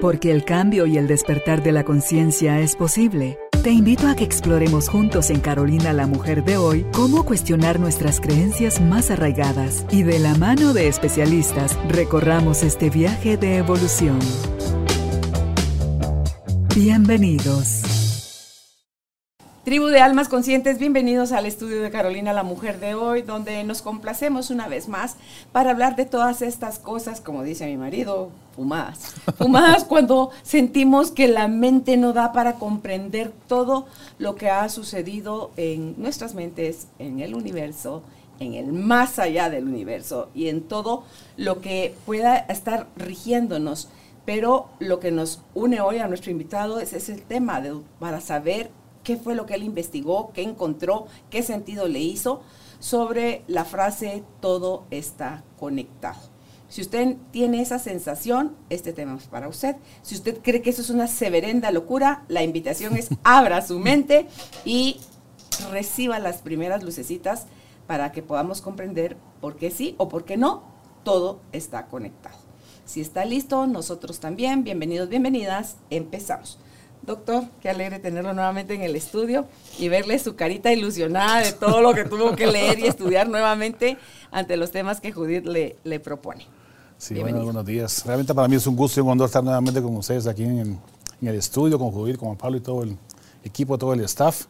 Porque el cambio y el despertar de la conciencia es posible. Te invito a que exploremos juntos en Carolina la Mujer de hoy cómo cuestionar nuestras creencias más arraigadas y de la mano de especialistas recorramos este viaje de evolución. Bienvenidos. Tribu de Almas Conscientes, bienvenidos al estudio de Carolina la Mujer de hoy, donde nos complacemos una vez más para hablar de todas estas cosas, como dice mi marido, fumadas. Fumadas cuando sentimos que la mente no da para comprender todo lo que ha sucedido en nuestras mentes, en el universo, en el más allá del universo y en todo lo que pueda estar rigiéndonos. Pero lo que nos une hoy a nuestro invitado es, ese el tema de, para saber qué fue lo que él investigó, qué encontró, qué sentido le hizo sobre la frase todo está conectado. Si usted tiene esa sensación, este tema es para usted. Si usted cree que eso es una severenda locura, la invitación es abra su mente y reciba las primeras lucecitas para que podamos comprender por qué sí o por qué no, todo está conectado. Si está listo, nosotros también, bienvenidos, bienvenidas, empezamos. Doctor, qué alegre tenerlo nuevamente en el estudio y verle su carita ilusionada de todo lo que tuvo que leer y estudiar nuevamente ante los temas que Judith le, le propone. Sí, bueno, buenos días. Realmente para mí es un gusto y un honor estar nuevamente con ustedes aquí en, en el estudio, con Judith, con Pablo y todo el equipo, todo el staff.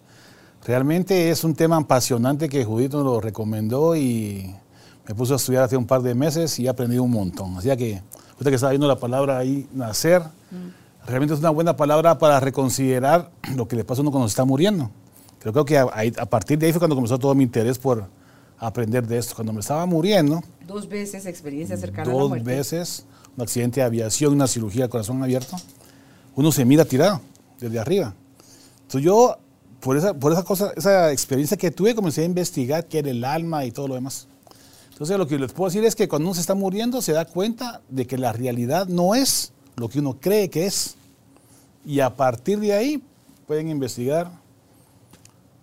Realmente es un tema apasionante que Judith nos lo recomendó y me puso a estudiar hace un par de meses y he aprendido un montón. Así que usted que está viendo la palabra ahí, nacer, mm realmente es una buena palabra para reconsiderar lo que le pasa a uno cuando se está muriendo. Creo, que a, a, partir de ahí fue cuando comenzó todo mi interés por aprender de esto. Cuando me estaba muriendo. Dos veces experiencia cercana a la muerte. Dos veces, un accidente de aviación, una cirugía de corazón abierto. Uno se mira tirado desde arriba. Entonces yo, por esa, por esa cosa, esa experiencia que tuve, comencé a investigar qué era el alma y todo lo demás. Entonces lo que les puedo decir es que cuando uno se está muriendo se da cuenta de que la realidad no es lo que uno cree que es. Y a partir de ahí pueden investigar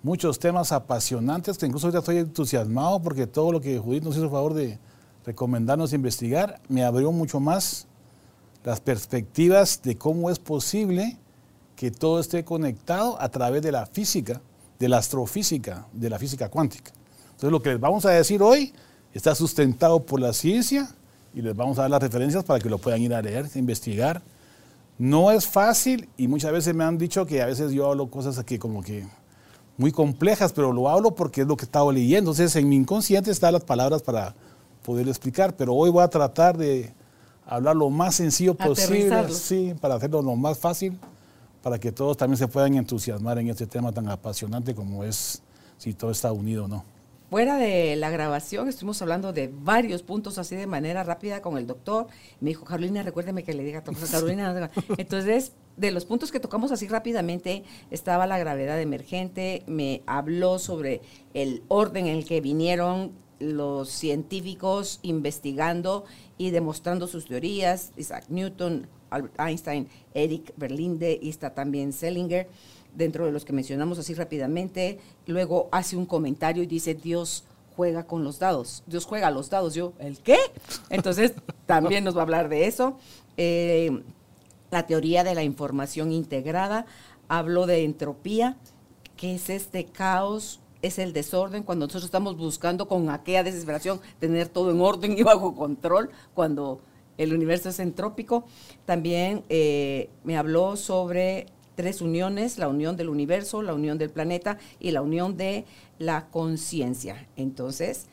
muchos temas apasionantes, que incluso ya estoy entusiasmado porque todo lo que Judith nos hizo el favor de recomendarnos investigar me abrió mucho más las perspectivas de cómo es posible que todo esté conectado a través de la física, de la astrofísica, de la física cuántica. Entonces lo que les vamos a decir hoy está sustentado por la ciencia y les vamos a dar las referencias para que lo puedan ir a leer, a investigar. No es fácil y muchas veces me han dicho que a veces yo hablo cosas aquí como que muy complejas, pero lo hablo porque es lo que he estado leyendo. Entonces en mi inconsciente están las palabras para poder explicar, pero hoy voy a tratar de hablar lo más sencillo posible, sí, para hacerlo lo más fácil, para que todos también se puedan entusiasmar en este tema tan apasionante como es si todo está unido o no. Fuera de la grabación estuvimos hablando de varios puntos así de manera rápida con el doctor. Me dijo, Carolina, recuérdeme que le diga a Carolina. Entonces, de los puntos que tocamos así rápidamente estaba la gravedad emergente, me habló sobre el orden en el que vinieron los científicos investigando y demostrando sus teorías, Isaac Newton, Albert Einstein, Eric Berlinde y está también Selinger dentro de los que mencionamos así rápidamente. Luego hace un comentario y dice, Dios juega con los dados. Dios juega los dados. Yo, ¿el qué? Entonces, también nos va a hablar de eso. Eh, la teoría de la información integrada. Habló de entropía, que es este caos, es el desorden, cuando nosotros estamos buscando con aquella desesperación tener todo en orden y bajo control, cuando el universo es entrópico. También eh, me habló sobre tres uniones, la unión del universo, la unión del planeta y la unión de la conciencia. Entonces,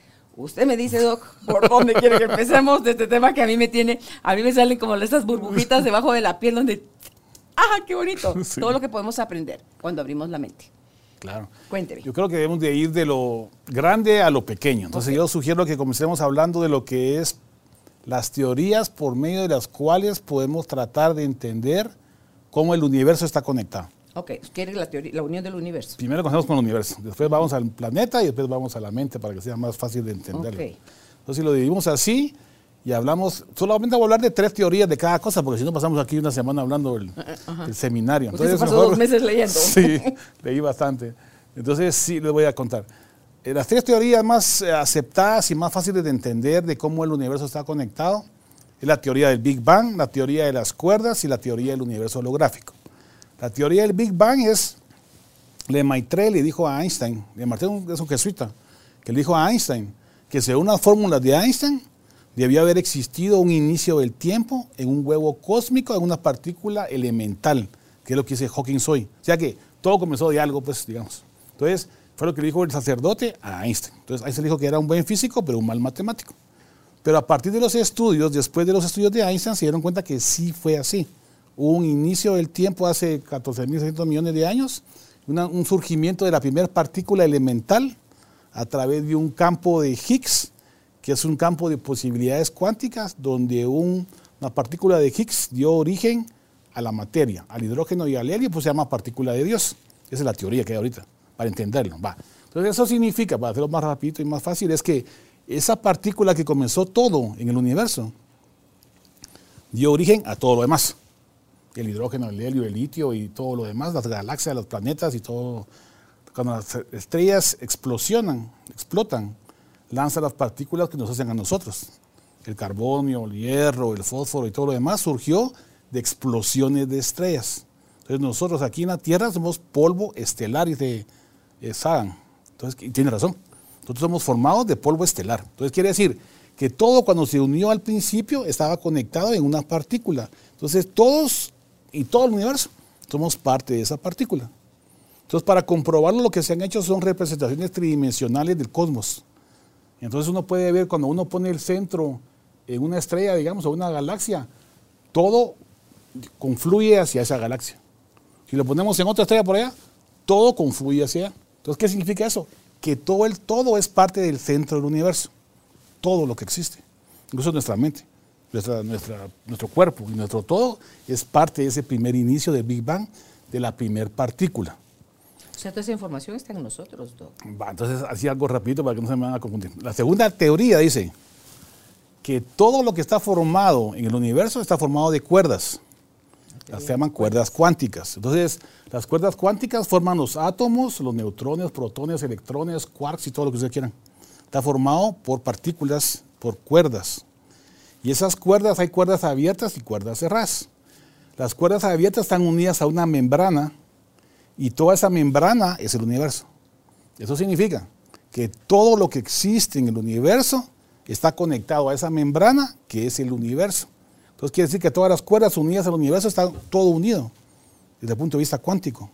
usted me dice, Doc, ¿por dónde quiere que empecemos de este tema que a mí me tiene, a mí me salen como estas burbujitas debajo de la piel donde, ¡ah, qué bonito! Todo lo que podemos aprender cuando abrimos la mente. Claro. Cuénteme. Yo creo que debemos de ir de lo grande a lo pequeño. Entonces yo sugiero que comencemos hablando de lo que es las teorías por medio de las cuales podemos tratar de entender cómo el universo está conectado. Ok, ¿qué la, teoría, la unión del universo? Primero conocemos con el universo, después vamos al planeta y después vamos a la mente para que sea más fácil de entenderlo. Okay. Entonces, si lo dividimos así y hablamos, solamente voy a hablar de tres teorías de cada cosa, porque si no pasamos aquí una semana hablando del, del seminario. Entonces, Usted se pasó dos meses leyendo. Sí, leí bastante. Entonces, sí, les voy a contar. Eh, las tres teorías más eh, aceptadas y más fáciles de entender de cómo el universo está conectado Es la teoría del Big Bang, la teoría de las cuerdas y la teoría del universo holográfico. La teoría del Big Bang es, Le Maitre le dijo a Einstein, Le Maitre es un jesuita, que le dijo a Einstein que según las fórmulas de Einstein, debía haber existido un inicio del tiempo en un huevo cósmico, en una partícula elemental, que es lo que dice Hawking hoy. O sea que todo comenzó de algo, pues, digamos. Entonces, fue lo que le dijo el sacerdote a Einstein. Entonces, Einstein dijo que era un buen físico, pero un mal matemático. Pero a partir de los estudios, después de los estudios de Einstein, se dieron cuenta que sí fue así. Un inicio del tiempo hace 14.600 millones de años, un surgimiento de la primera partícula elemental a través de un campo de Higgs, que es un campo de posibilidades cuánticas, donde una partícula de Higgs dio origen a la materia, al hidrógeno y al helio, pues se llama partícula de Dios. Esa es la teoría que hay ahorita, para entenderlo. Entonces eso significa, para hacerlo más rápido y más fácil, es que esa partícula que comenzó todo en el universo dio origen a todo lo demás. El hidrógeno, el helio, el litio y todo lo demás, las galaxias, los planetas y todo. Cuando las estrellas explosionan, explotan, lanzan las partículas que nos hacen a nosotros. El carbonio, el hierro, el fósforo y todo lo demás surgió de explosiones de estrellas. Entonces nosotros aquí en la Tierra somos polvo estelar y de Sagan. Entonces, tiene razón. Nosotros somos formados de polvo estelar. Entonces quiere decir que todo cuando se unió al principio estaba conectado en una partícula. Entonces todos y todo el universo somos parte de esa partícula. Entonces para comprobarlo lo que se han hecho son representaciones tridimensionales del cosmos. Entonces uno puede ver cuando uno pone el centro en una estrella, digamos, o una galaxia, todo confluye hacia esa galaxia. Si lo ponemos en otra estrella por allá, todo confluye hacia allá. Entonces, ¿qué significa eso? Que todo, el, todo es parte del centro del universo. Todo lo que existe. Incluso nuestra mente, nuestra, nuestro cuerpo y nuestro todo es parte de ese primer inicio del Big Bang, de la primer partícula. O sea, toda esa información está en nosotros, Doc. Va, entonces, así algo rapidito para que no se me van a confundir. La segunda teoría dice que todo lo que está formado en el universo está formado de cuerdas. Las se llaman cuerdas cuánticas. Entonces, las cuerdas cuánticas forman los átomos, los neutrones, protones, electrones, quarks y todo lo que ustedes quieran. Está formado por partículas, por cuerdas. Y esas cuerdas, hay cuerdas abiertas y cuerdas cerradas. Las cuerdas abiertas están unidas a una membrana y toda esa membrana es el universo. Eso significa que todo lo que existe en el universo está conectado a esa membrana que es el universo. Entonces quiere decir que todas las cuerdas unidas al universo están todo unido desde el punto de vista cuántico.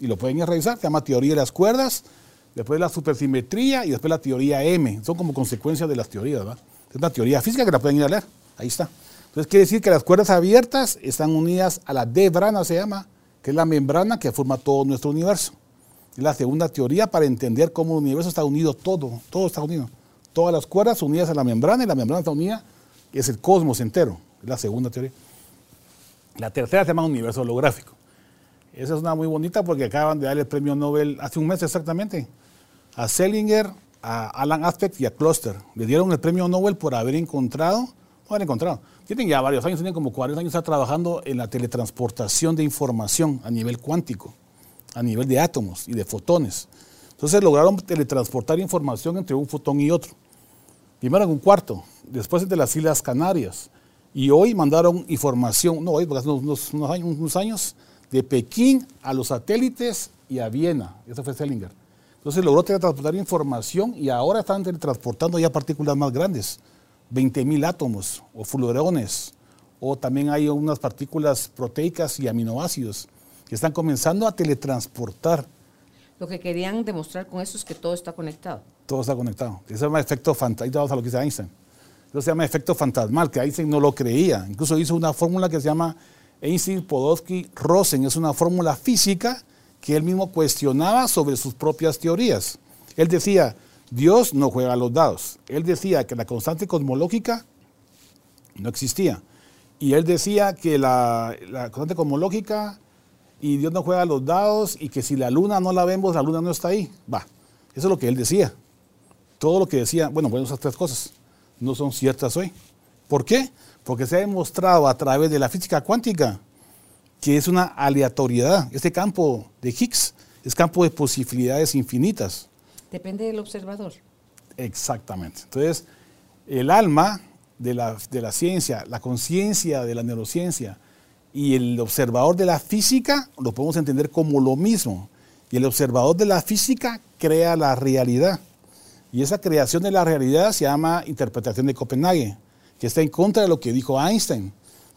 Y lo pueden revisar, se llama teoría de las cuerdas, después la supersimetría y después la teoría M. Son como consecuencias de las teorías, ¿verdad? Es una teoría física que la pueden ir a leer. Ahí está. Entonces quiere decir que las cuerdas abiertas están unidas a la debrana, se llama, que es la membrana que forma todo nuestro universo. Es la segunda teoría para entender cómo el universo está unido todo, todo está unido. Todas las cuerdas unidas a la membrana y la membrana está unida, es el cosmos entero es la segunda teoría. La tercera se llama universo holográfico. Esa es una muy bonita porque acaban de darle el premio Nobel hace un mes exactamente a Selinger, a Alan Aspect y a Cluster. Le dieron el premio Nobel por haber encontrado, no haber encontrado, tienen ya varios años, tienen como 40 años trabajando en la teletransportación de información a nivel cuántico, a nivel de átomos y de fotones. Entonces lograron teletransportar información entre un fotón y otro. Primero en un cuarto, después entre las Islas Canarias, y hoy mandaron información, no hoy, porque hace unos, años, unos años, de Pekín a los satélites y a Viena. Eso fue Selinger. Entonces logró transportar información y ahora están transportando ya partículas más grandes, 20.000 átomos o fluorones, o también hay unas partículas proteicas y aminoácidos que están comenzando a teletransportar. Lo que querían demostrar con eso es que todo está conectado. Todo está conectado. Ese es un efecto. Vamos a lo que dice Einstein. Eso se llama efecto fantasmal, que Einstein no lo creía. Incluso hizo una fórmula que se llama Einstein-Podolsky-Rosen. Es una fórmula física que él mismo cuestionaba sobre sus propias teorías. Él decía, Dios no juega a los dados. Él decía que la constante cosmológica no existía. Y él decía que la, constante cosmológica y Dios no juega a los dados y que si la luna no la vemos, la luna no está ahí. Va, eso es lo que él decía. Todo lo que decía, bueno, bueno, esas tres cosas no son ciertas hoy. ¿Por qué? Porque se ha demostrado a través de la física cuántica que es una aleatoriedad. Este campo de Higgs es campo de posibilidades infinitas. Depende del observador. Exactamente. Entonces, el alma de la, de la ciencia, la conciencia de la neurociencia y el observador de la física, lo podemos entender como lo mismo. Y el observador de la física crea la realidad. Y esa creación de la realidad se llama interpretación de Copenhague, que está en contra de lo que dijo Einstein.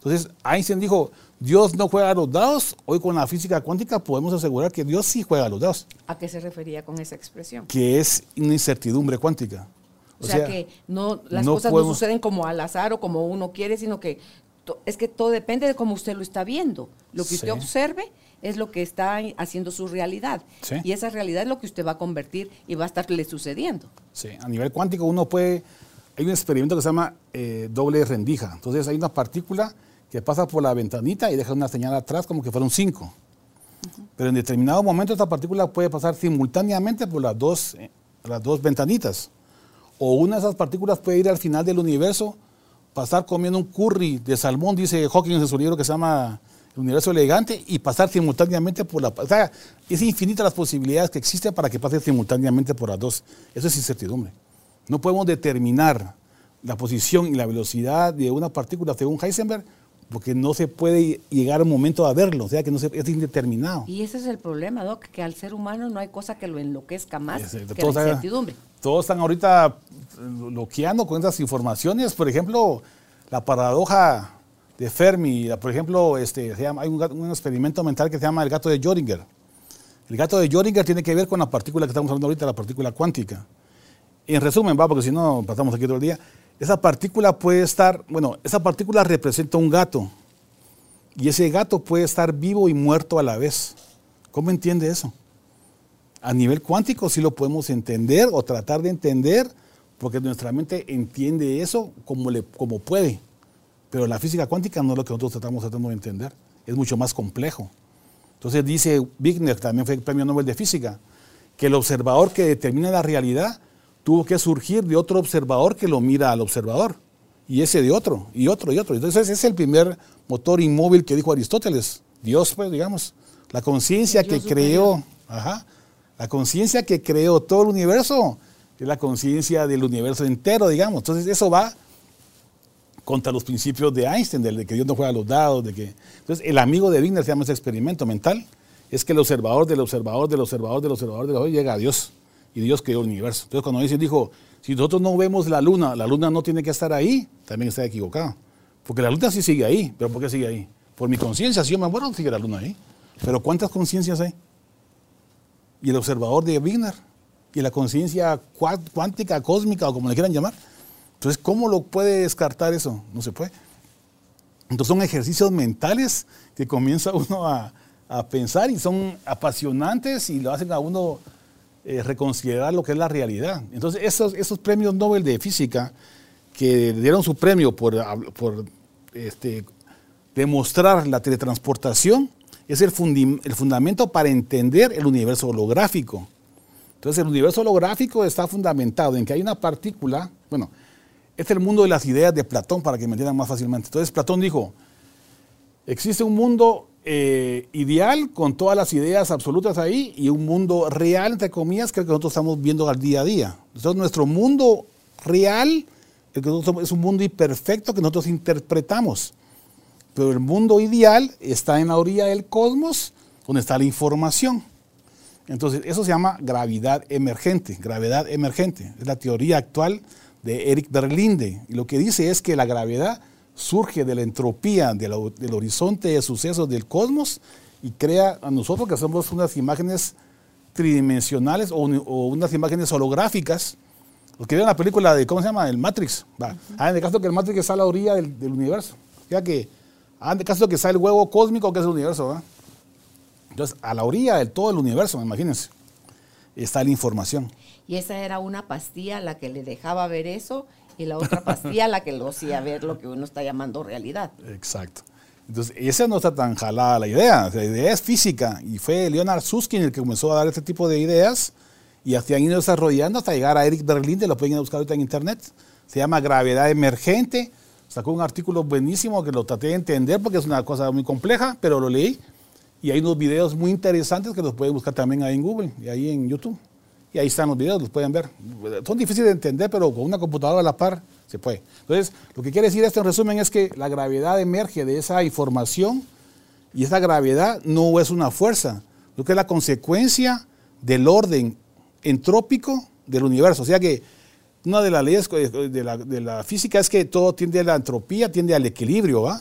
Entonces, Einstein dijo, Dios no juega a los dados. Hoy con la física cuántica podemos asegurar que Dios sí juega a los dados. ¿A qué se refería con esa expresión? Que es una incertidumbre cuántica. O, sea, que no, las cosas no suceden como al azar o como uno quiere, sino que es que todo depende de cómo usted lo está viendo. Lo que usted observe es lo que está haciendo su realidad. Y esa realidad es lo que usted va a convertir y va a estarle sucediendo. Sí, a nivel cuántico uno puede, hay un experimento que se llama eh, doble rendija. Entonces hay una partícula que pasa por la ventanita y deja una señal atrás como que fuera un 5. Pero en determinado momento esta partícula puede pasar simultáneamente por las dos, eh, las dos ventanitas. O una de esas partículas puede ir al final del universo, pasar comiendo un curry de salmón, dice Hawking en su libro que se llama El universo elegante, y pasar simultáneamente por la... Es infinita las posibilidades que existen para que pase simultáneamente por las dos. Eso es incertidumbre. No podemos determinar la posición y la velocidad de una partícula según Heisenberg porque no se puede llegar al momento a verlo, o sea que no se, es indeterminado. Y ese es el problema, Doc, que al ser humano no hay cosa que lo enloquezca más que la incertidumbre. Todos están ahorita loqueando con esas informaciones, por ejemplo, la paradoja de Fermi, por ejemplo, este, se llama, hay un, experimento mental que se llama el gato de Jodinger. El gato de Jodinger tiene que ver con la partícula que estamos hablando ahorita, la partícula cuántica. En resumen, va, porque si no pasamos aquí todo el día, esa partícula puede estar, bueno, esa partícula representa un gato y ese gato puede estar vivo y muerto a la vez. ¿Cómo entiende eso? A nivel cuántico sí lo podemos entender o tratar de entender porque nuestra mente entiende eso como, le, como puede. Pero la física cuántica no es lo que nosotros estamos tratando de entender. Es mucho más complejo. Entonces dice Wigner, también fue el premio Nobel de Física, que el observador que determina la realidad tuvo que surgir de otro observador que lo mira al observador. Y ese de otro, y otro, y otro. Entonces ese es el primer motor inmóvil que dijo Aristóteles. Dios, pues, digamos. La conciencia que creó, ajá, la conciencia que creó todo el universo es la conciencia del universo entero, digamos. Entonces eso va contra los principios de Einstein, de que Dios no juega a los dados, de que... Entonces el amigo de Wigner se llama ese experimento mental, es que el observador del observador del observador del observador del observador llega a Dios y Dios creó el universo. Entonces cuando dice, dijo, si nosotros no vemos la luna, la luna no tiene que estar ahí, también está equivocado. Porque la luna sí sigue ahí, pero ¿por qué sigue ahí? Por mi conciencia, si yo me muero, sigue la luna ahí. Pero ¿cuántas conciencias hay? Y el observador de Wigner, y la conciencia cuántica, cósmica, o como le quieran llamar. Entonces, ¿cómo lo puede descartar eso? No se puede. Entonces son ejercicios mentales que comienza uno a, a pensar y son apasionantes y lo hacen a uno eh, reconsiderar lo que es la realidad. Entonces, esos, premios Nobel de física que dieron su premio por, por este, demostrar la teletransportación, es el, el fundamento para entender el universo holográfico. Entonces, el universo holográfico está fundamentado en que hay una partícula, bueno, este es el mundo de las ideas de Platón para que me entiendan más fácilmente. Entonces, Platón dijo, existe un mundo eh, ideal con todas las ideas absolutas ahí y un mundo real, entre comillas, que, que nosotros estamos viendo al día a día. Entonces nuestro mundo real es un mundo imperfecto que nosotros interpretamos. Pero el mundo ideal está en la orilla del cosmos, donde está la información. Entonces, eso se llama gravedad emergente, gravedad emergente. Es la teoría actual de Eric Berlinde. Y lo que dice es que la gravedad surge de la entropía del horizonte de sucesos del cosmos y crea a nosotros que somos unas imágenes tridimensionales o, unas imágenes holográficas. Los que vieron la película de, ¿cómo se llama? El Matrix. Ah, en el caso que el Matrix está a la orilla del, universo. Ya que, ah, en el caso que está el huevo cósmico que es el universo. Entonces, a la orilla de todo el universo, imagínense, está la información. Y esa era una pastilla la que le dejaba ver eso y la otra pastilla la que lo hacía ver lo que uno está llamando realidad. Exacto. Entonces, esa no está tan jalada la idea. La idea es física y fue Leonard Susskind el que comenzó a dar este tipo de ideas y así han ido desarrollando hasta llegar a Eric Berlinde, lo pueden ir a buscar ahorita en internet. Se llama Gravedad Emergente. Sacó un artículo buenísimo que lo traté de entender porque es una cosa muy compleja, pero lo leí. Y hay unos videos muy interesantes que los pueden buscar también ahí en Google y ahí en YouTube. Y ahí están los videos, los pueden ver. Son difíciles de entender, pero con una computadora a la par se puede. Entonces, lo que quiere decir esto en resumen es que la gravedad emerge de esa información y esa gravedad no es una fuerza, lo que es la consecuencia del orden entrópico del universo. O sea que una de las leyes de la, de la física es que todo tiende a la entropía, tiende al equilibrio, ¿va?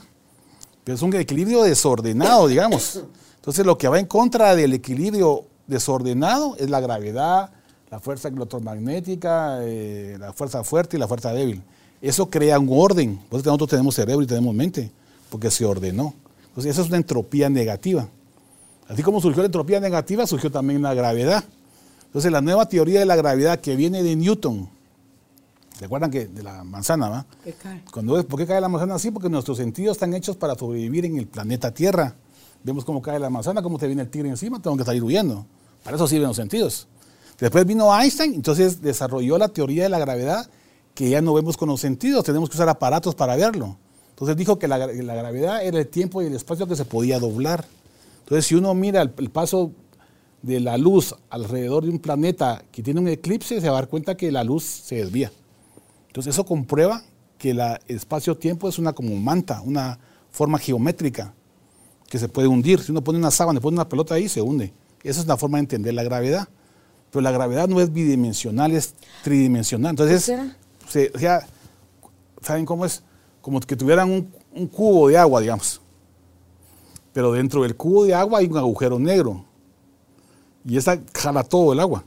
Pero es un equilibrio desordenado, digamos. Entonces lo que va en contra del equilibrio desordenado es la gravedad, la fuerza electromagnética, eh, la fuerza fuerte y la fuerza débil. Eso crea un orden. Por eso nosotros tenemos cerebro y tenemos mente, porque se ordenó. Entonces, eso es una entropía negativa. Así como surgió la entropía negativa, surgió también la gravedad. Entonces, la nueva teoría de la gravedad que viene de Newton, ¿se acuerdan que de la manzana, va? ¿Qué cae? Cuando, ¿Por qué cae la manzana así? Porque nuestros sentidos están hechos para sobrevivir en el planeta Tierra. Vemos cómo cae la manzana, cómo te viene el tigre encima, tengo que salir huyendo. Para eso sirven los sentidos. Después vino Einstein, entonces desarrolló la teoría de la gravedad que ya no vemos con los sentidos, tenemos que usar aparatos para verlo. Entonces dijo que la, la gravedad era el tiempo y el espacio que se podía doblar. Entonces si uno mira el, el, paso de la luz alrededor de un planeta que tiene un eclipse, se va a dar cuenta que la luz se desvía. Entonces eso comprueba que el espacio-tiempo es una como manta, una forma geométrica que se puede hundir. Si uno pone una sábana, pone una pelota ahí, se hunde. Esa es una forma de entender la gravedad. Pero la gravedad no es bidimensional, es tridimensional. Entonces, se, o sea, ¿saben cómo es? Como que tuvieran un, un, cubo de agua, digamos. Pero dentro del cubo de agua hay un agujero negro. Y esa jala todo el agua.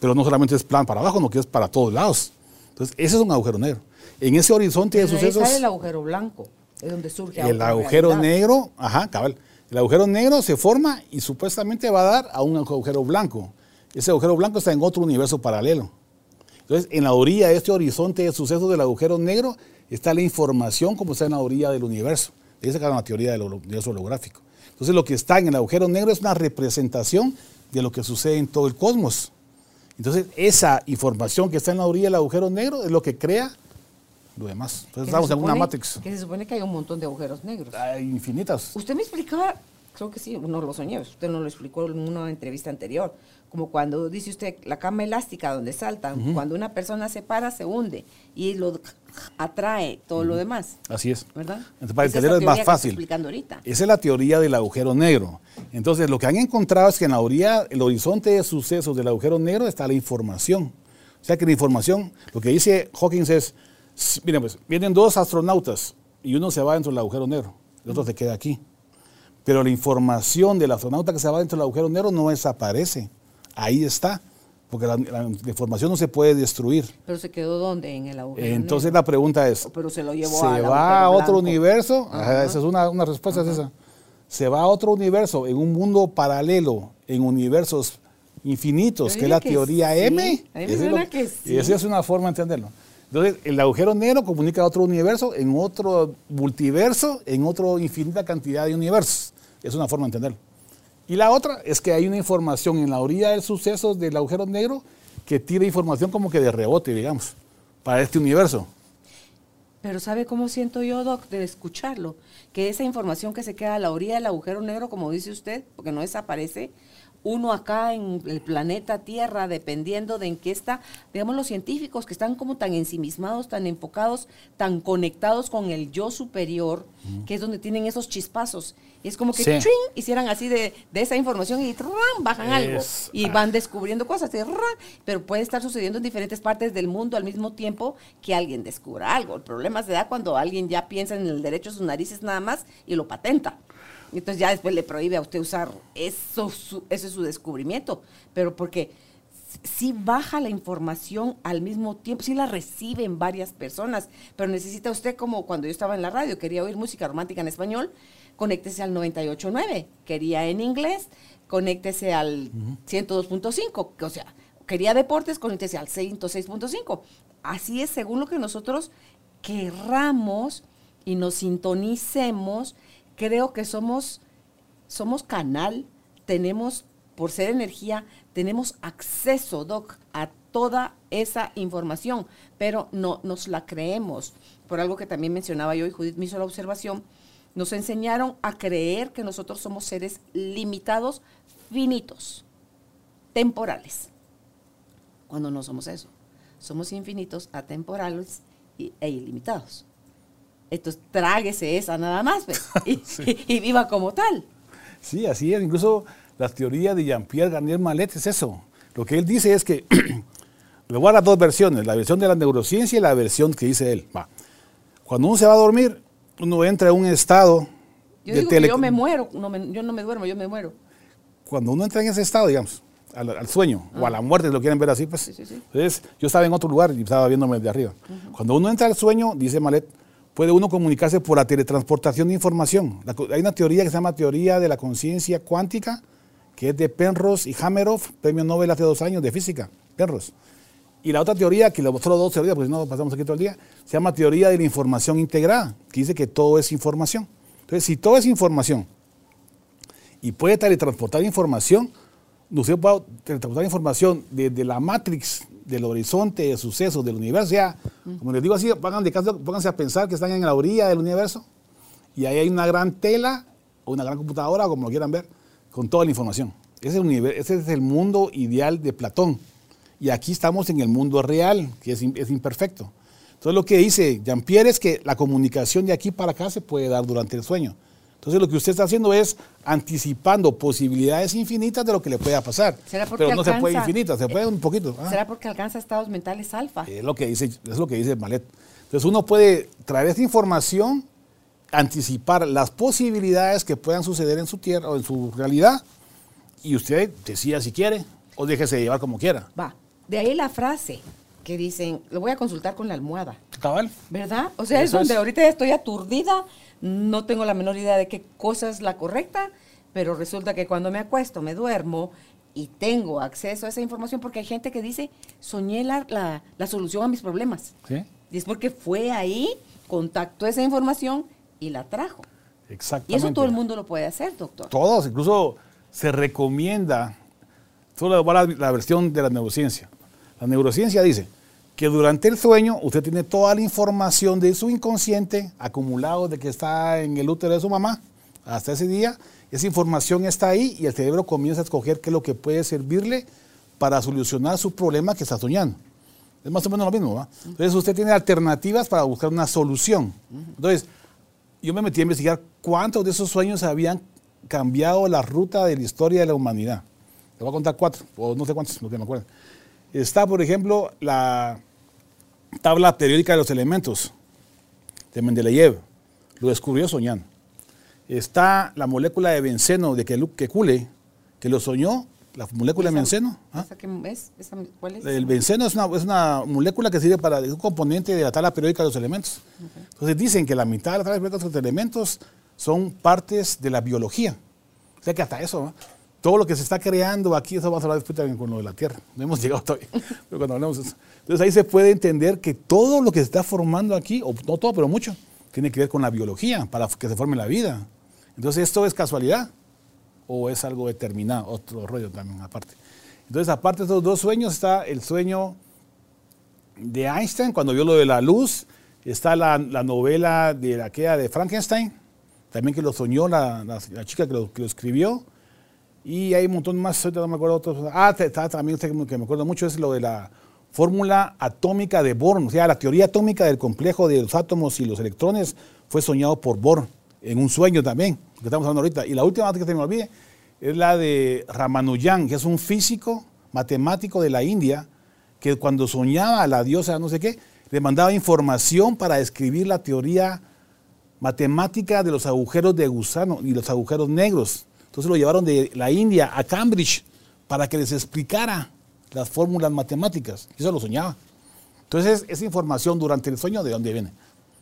Pero no solamente es plan para abajo, no que es para todos lados. Entonces, ese es un agujero negro. En ese horizonte Pero de sucesos. Ahí sale el agujero blanco, es donde surge El agujero realidad. negro, ajá, cabal. El agujero negro se forma y supuestamente va a dar a un agujero blanco. Ese agujero blanco está en otro universo paralelo. Entonces, en la orilla de este horizonte de sucesos del agujero negro está la información como está en la orilla del universo. De ahí sacaron la teoría del universo holográfico. Entonces, lo que está en el agujero negro es una representación de lo que sucede en todo el cosmos. Entonces, esa información que está en la orilla del agujero negro es lo que crea lo demás. Entonces, estamos en una matrix. Que se supone que hay un montón de agujeros negros. Hay infinitas. Usted me explicaba, creo que sí, no lo soñé, usted no lo explicó en una entrevista anterior, como cuando dice usted la cama elástica donde saltan, cuando una persona se para se hunde y lo atrae todo lo demás, Así es. ¿verdad? Entonces, para Esa entenderlo es más fácil. explicando ahorita. Esa es la teoría del agujero negro. Entonces, lo que han encontrado es que en la orilla, el horizonte de sucesos del agujero negro está la información. O sea que la información, lo que dice Hawkins es, miren pues, vienen dos astronautas y uno se va dentro del agujero negro, el otro se queda aquí. Pero la información del astronauta que se va dentro del agujero negro no desaparece. Ahí está, porque la, la- información no se puede destruir. Pero se quedó dónde en el agujero. Entonces negro? la pregunta es, Pero se lo llevó ¿se va a otro blanco. universo? Ajá, esa es una, una respuesta, es esa. Se va a otro universo, en un mundo paralelo, en universos infinitos, que es la que teoría sí. M. A mí me Ese es suena lo- que sí. Y esa es una forma de entenderlo. Entonces, el agujero negro comunica a otro universo, en otro multiverso, en otra infinita cantidad de universos. Es una forma de entenderlo. Y la otra es que hay una información en la orilla del suceso del agujero negro que tira información como que de rebote, digamos, para este universo. Pero ¿sabe cómo siento yo, Doc, de escucharlo? Que esa información que se queda a la orilla del agujero negro, como dice usted, porque no desaparece, uno acá en el planeta Tierra, dependiendo de en qué está, digamos los científicos que están como tan ensimismados, tan enfocados, tan conectados con el yo superior, que es donde tienen esos chispazos. Y es como que hicieran así de, de esa información y ¡tran! bajan algo. Y van descubriendo cosas, pero puede estar sucediendo en diferentes partes del mundo al mismo tiempo que alguien descubra algo. El problema se da cuando alguien ya piensa en el derecho de sus narices nada más y lo patenta. Entonces ya después le prohíbe a usted usar eso, su- ese es su descubrimiento. Pero porque sí baja la información al mismo tiempo, sí la reciben varias personas, pero necesita usted como cuando yo estaba en la radio, quería oír música romántica en español, conéctese al 98.9, quería en inglés, conéctese al 102.5, o sea, quería deportes, conéctese al 106.5. Así es, según lo que nosotros querramos y nos sintonicemos, creo que somos somos canal, tenemos, por ser energía, tenemos acceso, Doc, a toda esa información, pero no nos la creemos. Por algo que también mencionaba yo y Judith me hizo la observación, nos enseñaron a creer que nosotros somos seres limitados, finitos, temporales, cuando no somos eso. Somos infinitos, atemporales e ilimitados. Entonces, tráguese esa nada más, ¿ves? y, y viva como tal. Sí, así es. Incluso la teoría de Jean-Pierre Garnier Mallet es eso. Lo que él dice es que, le voy a dar dos versiones, la versión de la neurociencia y la versión que dice él. Va. Cuando uno se va a dormir, uno entra en un estado Yo de digo tele- que yo me muero, no me- yo no me duermo, yo me muero. Cuando uno entra en ese estado, digamos, al, al sueño o a la muerte, si lo quieren ver así, pues. Sí, sí, sí. Entonces, yo estaba en otro lugar y estaba viéndome de arriba. Cuando uno entra al sueño, dice Malet, puede uno comunicarse por la teletransportación de información. Hay una teoría que se llama teoría de la conciencia cuántica, que es de Penrose y Hameroff, premio Nobel hace dos años de física, Penrose. Y la otra teoría, que lo solo dos teorías, porque si no pasamos aquí todo el día, se llama teoría de la información integrada, que dice que todo es información. Entonces, si todo es información y puede teletransportar información, usted puede teletransportar información desde la matrix del horizonte de sucesos del universo. Ya, como les digo así, pónganse a pensar que están en la orilla del universo y ahí hay una gran tela o una gran computadora, como lo quieran ver, con toda la información. Ese es el, univer- ese es el mundo ideal de Platón. Y aquí estamos en el mundo real, que es, es imperfecto. Entonces lo que dice Jean-Pierre es que la comunicación de aquí para acá se puede dar durante el sueño. Entonces lo que usted está haciendo es anticipando posibilidades infinitas de lo que le pueda pasar. ¿Será porque Pero no se puede infinitas, se puede un poquito. Ah. ¿Será porque alcanza estados mentales alfa? Es lo que dice, es lo que dice Malet. Entonces uno puede traer esta información, anticipar las posibilidades que puedan suceder en su tierra o en su realidad, y usted decida si quiere o déjese llevar como quiera. Va. De ahí la frase que dicen, lo voy a consultar con la almohada. Cabal. ¿Verdad? O sea, es donde es. ahorita estoy aturdida, no tengo la menor idea de qué cosa es la correcta, pero resulta que cuando me acuesto, me duermo y tengo acceso a esa información, porque hay gente que dice, soñé la, la- la solución a mis problemas. ¿Sí? Y es porque fue ahí, contactó esa información y la trajo. Y Exactamente. eso todo el mundo lo puede hacer, doctor. Todos, incluso se recomienda, solo va la, la versión de la neurociencia. La neurociencia dice que durante el sueño usted tiene toda la información de su inconsciente acumulado de que está en el útero de su mamá hasta ese día. Esa información está ahí y el cerebro comienza a escoger qué es lo que puede servirle para solucionar su problema que está soñando. Es más o menos lo mismo, ¿va? Entonces usted tiene alternativas para buscar una solución. Entonces, yo me metí a investigar cuántos de esos sueños habían cambiado la ruta de la historia de la humanidad. Le voy a contar cuatro, o no sé cuántos, que me acuerdo. Está, por ejemplo, la tabla periódica de los elementos de Mendeleev. Lo descubrió soñando. Está la molécula de benceno de Kekule, que lo soñó, la molécula de benceno. ¿ah? esa que es? Esa- ¿Cuál es? El benceno es una, es una molécula que sirve para es un componente de la tabla periódica de los elementos. Entonces dicen que la mitad de la tabla periódica de los elementos son partes de la biología. O sea que hasta eso, ¿no? Todo lo que se está creando aquí, eso vamos a hablar después también con lo de la Tierra. No hemos llegado todavía, pero cuando hablemos eso. Entonces ahí se puede entender que todo lo que se está formando aquí, o no todo, pero mucho, tiene que ver con la biología, para que se forme la vida. Entonces esto es casualidad o es algo determinado, otro rollo también aparte. Entonces, aparte de estos dos sueños, está el sueño de Einstein, cuando vio lo de la luz, está la, la novela de la queda de Frankenstein, también que lo soñó la, la- chica que lo escribió, y hay un montón más, ahorita no me acuerdo otros. Ah, también que me- acuerdo mucho, es lo de la fórmula atómica de Born, o sea, la teoría atómica del complejo de los átomos y los electrones fue soñado por Born en un sueño también, que estamos hablando ahorita. Y la última que se me olvide es la de Ramanujan, que es un físico matemático de la India, que cuando soñaba a la diosa no sé qué, le mandaba información para escribir la teoría matemática de los agujeros de gusano y los agujeros negros. Entonces lo llevaron de la India a Cambridge para que les explicara las fórmulas matemáticas. Y eso lo soñaba. Entonces, esa información durante el sueño, ¿de dónde viene?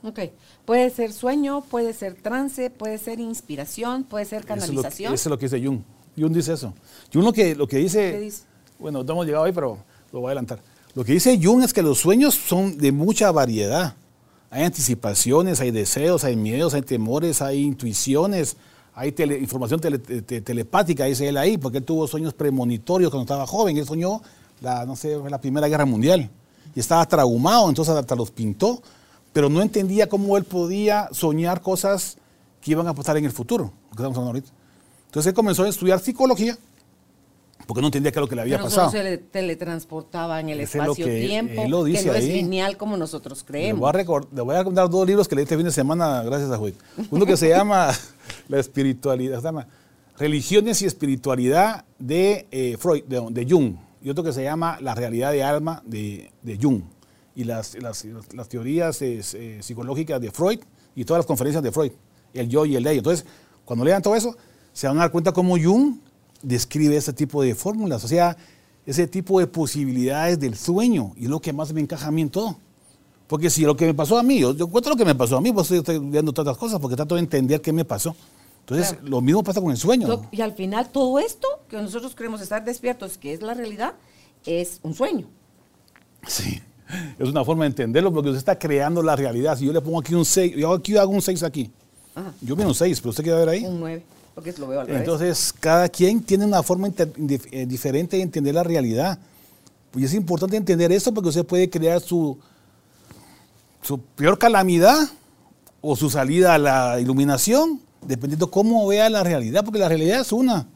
Ok. Puede ser sueño, puede ser trance, puede ser inspiración, puede ser Eso es, lo, que- canalización. eso es lo que dice Jung. Jung dice eso. Jung lo que, lo que dice, ¿Qué dice? bueno, no hemos llegado ahí, pero lo voy a adelantar. Lo que dice Jung es que los sueños son de mucha variedad. Hay anticipaciones, hay deseos, hay miedos, hay temores, hay intuiciones, hay información tele- te- telepática, dice él ahí, porque él tuvo sueños premonitorios cuando estaba joven. Él soñó la, no sé, la Primera Guerra Mundial y estaba traumado, entonces hasta los pintó, pero no entendía cómo él podía soñar cosas que iban a pasar en el futuro, lo que estamos hablando ahorita. Entonces él comenzó a estudiar psicología porque no entendía qué es lo que le había Pero pasado. solo se le teletransportaba en el es lo que espacio-tiempo, él lo que dice no es ahí. lineal como nosotros Le creemos. voy, a recor- le voy a contar dos libros que leí este fin de semana, gracias a Juan. Uno que se llama La espiritualidad, se llama Religiones y espiritualidad de eh, Freud, de, de Jung. Y otro que se llama La realidad de alma de, de Jung. Y las, las- las teorías eh, eh, psicológicas de Freud y todas las conferencias de Freud. El yo y el ello. Entonces, cuando lean todo eso, se van a dar cuenta cómo Jung describe ese tipo de fórmulas. O sea, ese tipo de posibilidades del sueño. Y lo que más me encaja a mí en todo. Porque si lo que me pasó a mí, yo, yo cuento lo que me pasó a mí, pues estoy, viendo todas las cosas porque trato de entender qué me pasó. Entonces, Claro. lo mismo pasa con el sueño. Y al final todo esto que nosotros creemos estar despiertos, que es la realidad, es un sueño. Sí. Es una forma de entenderlo porque usted está creando la realidad. Si yo le pongo aquí un 6, yo aquí hago un 6 aquí. Ajá. Yo veo un 6, pero usted quiere ver ahí. Un 9, porque lo veo al revés. Entonces, cada quien tiene una forma eh, diferente de entender la realidad. Y es importante entender esto porque usted puede crear su, su peor calamidad o su salida a la iluminación, dependiendo cómo vea la realidad, porque la realidad es una.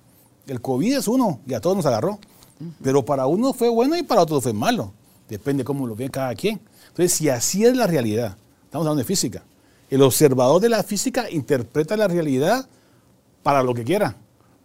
El COVID es uno y a todos nos agarró. Pero para uno fue bueno y para otros fue malo. Depende cómo lo ve cada quien. Entonces, si así es la realidad, estamos hablando de física. El observador de la física interpreta la realidad para lo que quiera.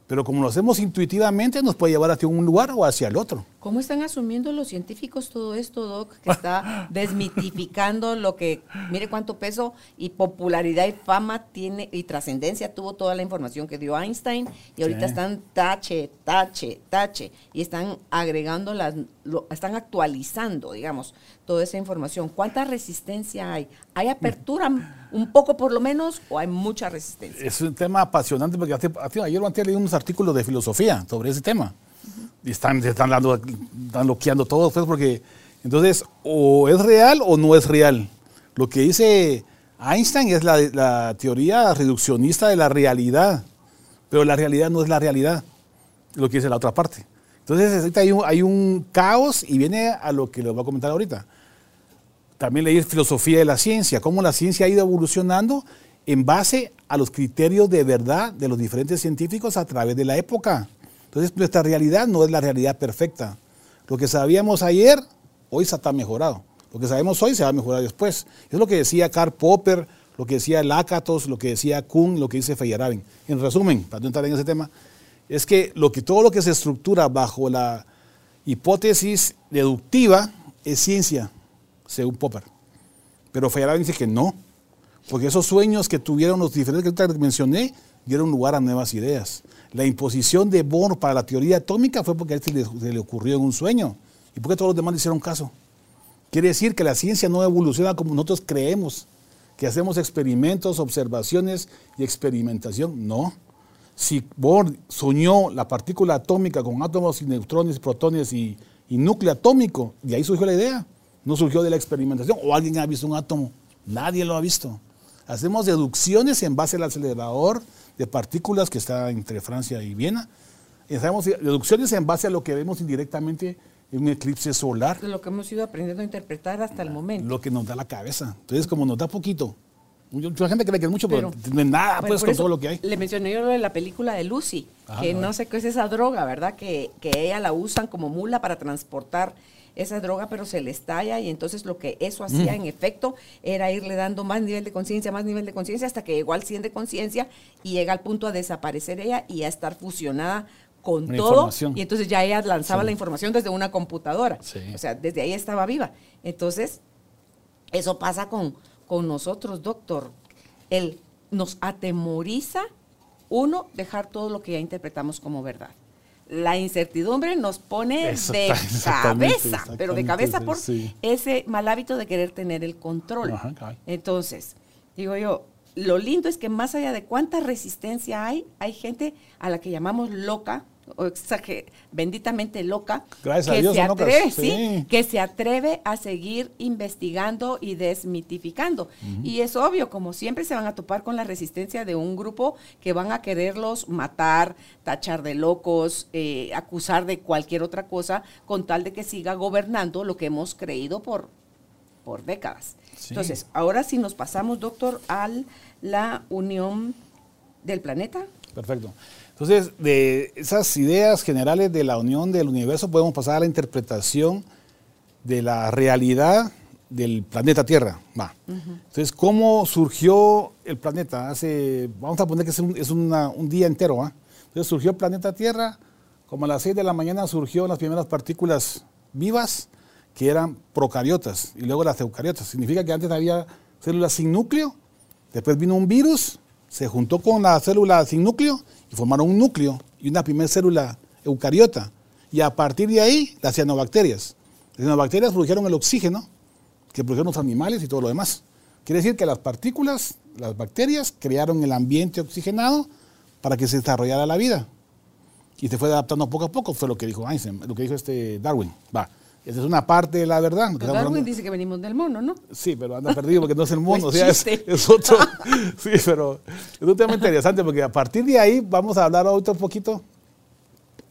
Pero como lo hacemos intuitivamente, nos puede llevar hacia un lugar o hacia el otro. ¿Cómo están asumiendo los científicos todo esto, Doc? Que está desmitificando lo que, mire cuánto peso y popularidad y fama tiene y trascendencia tuvo toda la información que dio Einstein y ahorita Sí. están tache, tache, tache y están agregando las, lo- están actualizando, digamos, toda esa información. ¿Cuánta resistencia hay? ¿Hay apertura un poco por lo menos o hay mucha resistencia? Es un tema apasionante porque hace- hace- ayer o antes leí unos artículos de filosofía sobre ese tema. Y están, están, dando, están loqueando todo, pues, porque entonces o es real o no es real. Lo que dice Einstein es la, la teoría reduccionista de la realidad, pero la realidad no es la realidad, lo que dice la otra parte. Entonces ahorita hay un, hay un caos y viene a lo que les voy a comentar ahorita. También leí filosofía de la ciencia, cómo la ciencia ha ido evolucionando en base a los criterios de verdad de los diferentes científicos a través de la época. Entonces, nuestra realidad no es la realidad perfecta. Lo que sabíamos ayer, hoy se está mejorado. Lo que sabemos hoy se va a mejorar después. Es lo que decía Karl Popper, lo que decía Lakatos, lo que decía Kuhn, lo que dice Feyerabend. En resumen, para no entrar en ese tema, es que, lo que todo lo que se estructura bajo la hipótesis deductiva es ciencia, según Popper. Pero Feyerabend dice que no, porque esos sueños que tuvieron los diferentes que mencioné dieron lugar a nuevas ideas. La imposición de Bohr para la teoría atómica fue porque a él se le, se le ocurrió en un sueño. ¿Y por qué todos los demás le hicieron caso? Quiere decir que la ciencia no evoluciona como nosotros creemos, que hacemos experimentos, observaciones y experimentación. No. Si Bohr soñó la partícula atómica con átomos y neutrones, protones y, y núcleo atómico, de ahí surgió la idea. No surgió de la experimentación. ¿O alguien ha visto un átomo? Nadie lo ha visto. Hacemos deducciones en base al acelerador de partículas que está entre Francia y Viena. Y hacemos deducciones en base a lo que vemos indirectamente en un eclipse solar, De lo que hemos ido aprendiendo a interpretar hasta el momento. lo que nos da la cabeza. Entonces, como nos da poquito, mucha gente cree que es mucho, pero, Pero- no es nada, Bueno, pues, con todo lo que hay. Le mencioné yo lo de la película de Lucy, Ajá, que no sé qué es esa droga, ¿verdad? Que, que ella la usan como mula para transportar esa droga, pero se le estalla y entonces lo que eso hacía Mm. en efecto era irle dando más nivel de conciencia, más nivel de conciencia, hasta que llegó al 100 de conciencia y llega al punto a desaparecer ella y a estar fusionada con Una todo. Y entonces ya ella lanzaba Sí. la información desde una computadora. Sí. O sea, desde ahí estaba viva. Entonces, eso pasa con, con nosotros, doctor. Él nos atemoriza, uno, dejar todo lo que ya interpretamos como verdad. La incertidumbre nos pone Eso de exactamente, cabeza, pero de cabeza por sí. ese mal hábito de querer tener el control. Ajá. Entonces, digo yo, lo lindo es que más allá de cuánta resistencia hay, hay gente a la que llamamos loca, o exager- benditamente loca, Gracias a que Dios, se atreve, sí. sí, que se atreve a seguir investigando y desmitificando. Y es obvio, como siempre se van a topar con la resistencia de un grupo que van a quererlos matar, tachar de locos, eh, acusar de cualquier otra cosa, con tal de que siga gobernando lo que hemos creído por, por décadas. Sí. Entonces, ahora si nos pasamos, doctor, a la unión del planeta. Perfecto. Entonces, de esas ideas generales de la unión del universo podemos pasar a la interpretación de la realidad del planeta Tierra. Va. Entonces, ¿cómo surgió el planeta? Hace, vamos a poner que es un, es una- un día entero. ¿va? Entonces surgió el planeta Tierra, como a las 6 de la mañana surgió las primeras partículas vivas, que eran procariotas, y luego las eucariotas. Significa que antes había células sin núcleo, después vino un virus, se juntó con la célula sin núcleo y formaron un núcleo y una primera célula eucariota. Y a partir de ahí, las cianobacterias. Las cianobacterias produjeron el oxígeno que produjeron los animales y todo lo demás. Quiere decir que las partículas, las bacterias, crearon el ambiente oxigenado para que se desarrollara la vida. Y se fue adaptando poco a poco, fue lo que dijo Einstein, lo que dijo este Darwin. Va, esa es una parte de la verdad. Pero Darwin dice que venimos del mono, ¿no? Sí, pero anda perdido porque no es el mundo. Pues o sea, es, otro. Sí, pero es un tema interesante porque a partir de ahí vamos a hablar otro poquito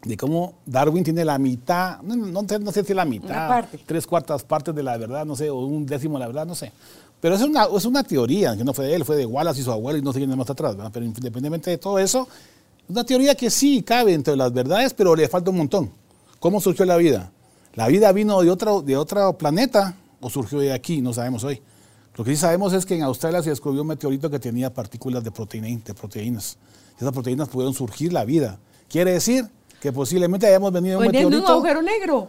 de cómo Darwin tiene la mitad, no, no sé- no sé si la mitad, tres cuartas partes de la verdad, no sé, o un décimo de la verdad, no sé. Pero es una, es una teoría, que no fue de él, fue de Wallace y su abuelo y no sé quién más atrás, ¿verdad? Pero independientemente de todo eso, es una teoría que sí cabe entre las verdades, pero le falta un montón. ¿Cómo surgió la vida? ¿La vida vino de otro, de otro planeta o surgió de aquí? No sabemos hoy. Lo que sí sabemos es que en Australia se descubrió un meteorito que tenía partículas de, proteína, de proteínas. Esas proteínas pudieron surgir la vida. Quiere decir que posiblemente hayamos venido de un de un meteorito. agujero negro.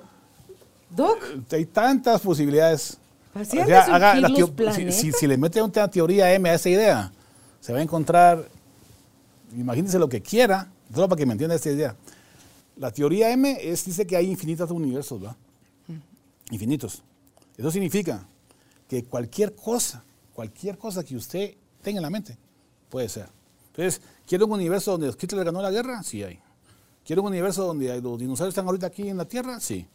Doc, Hay tantas posibilidades. Así la si, si- si le mete una teoría M a esa idea, se va a encontrar, imagínense lo que quiera, solo para que me entienda esta idea. La teoría M es, dice que hay infinitos universos, ¿va? Infinitos. Eso significa que cualquier cosa, cualquier cosa que usted tenga en la mente, puede ser. Entonces, ¿quiere un universo donde Hitler ganó la guerra? Sí hay. ¿Quiere un universo donde los dinosaurios están ahorita aquí en la Tierra? Sí.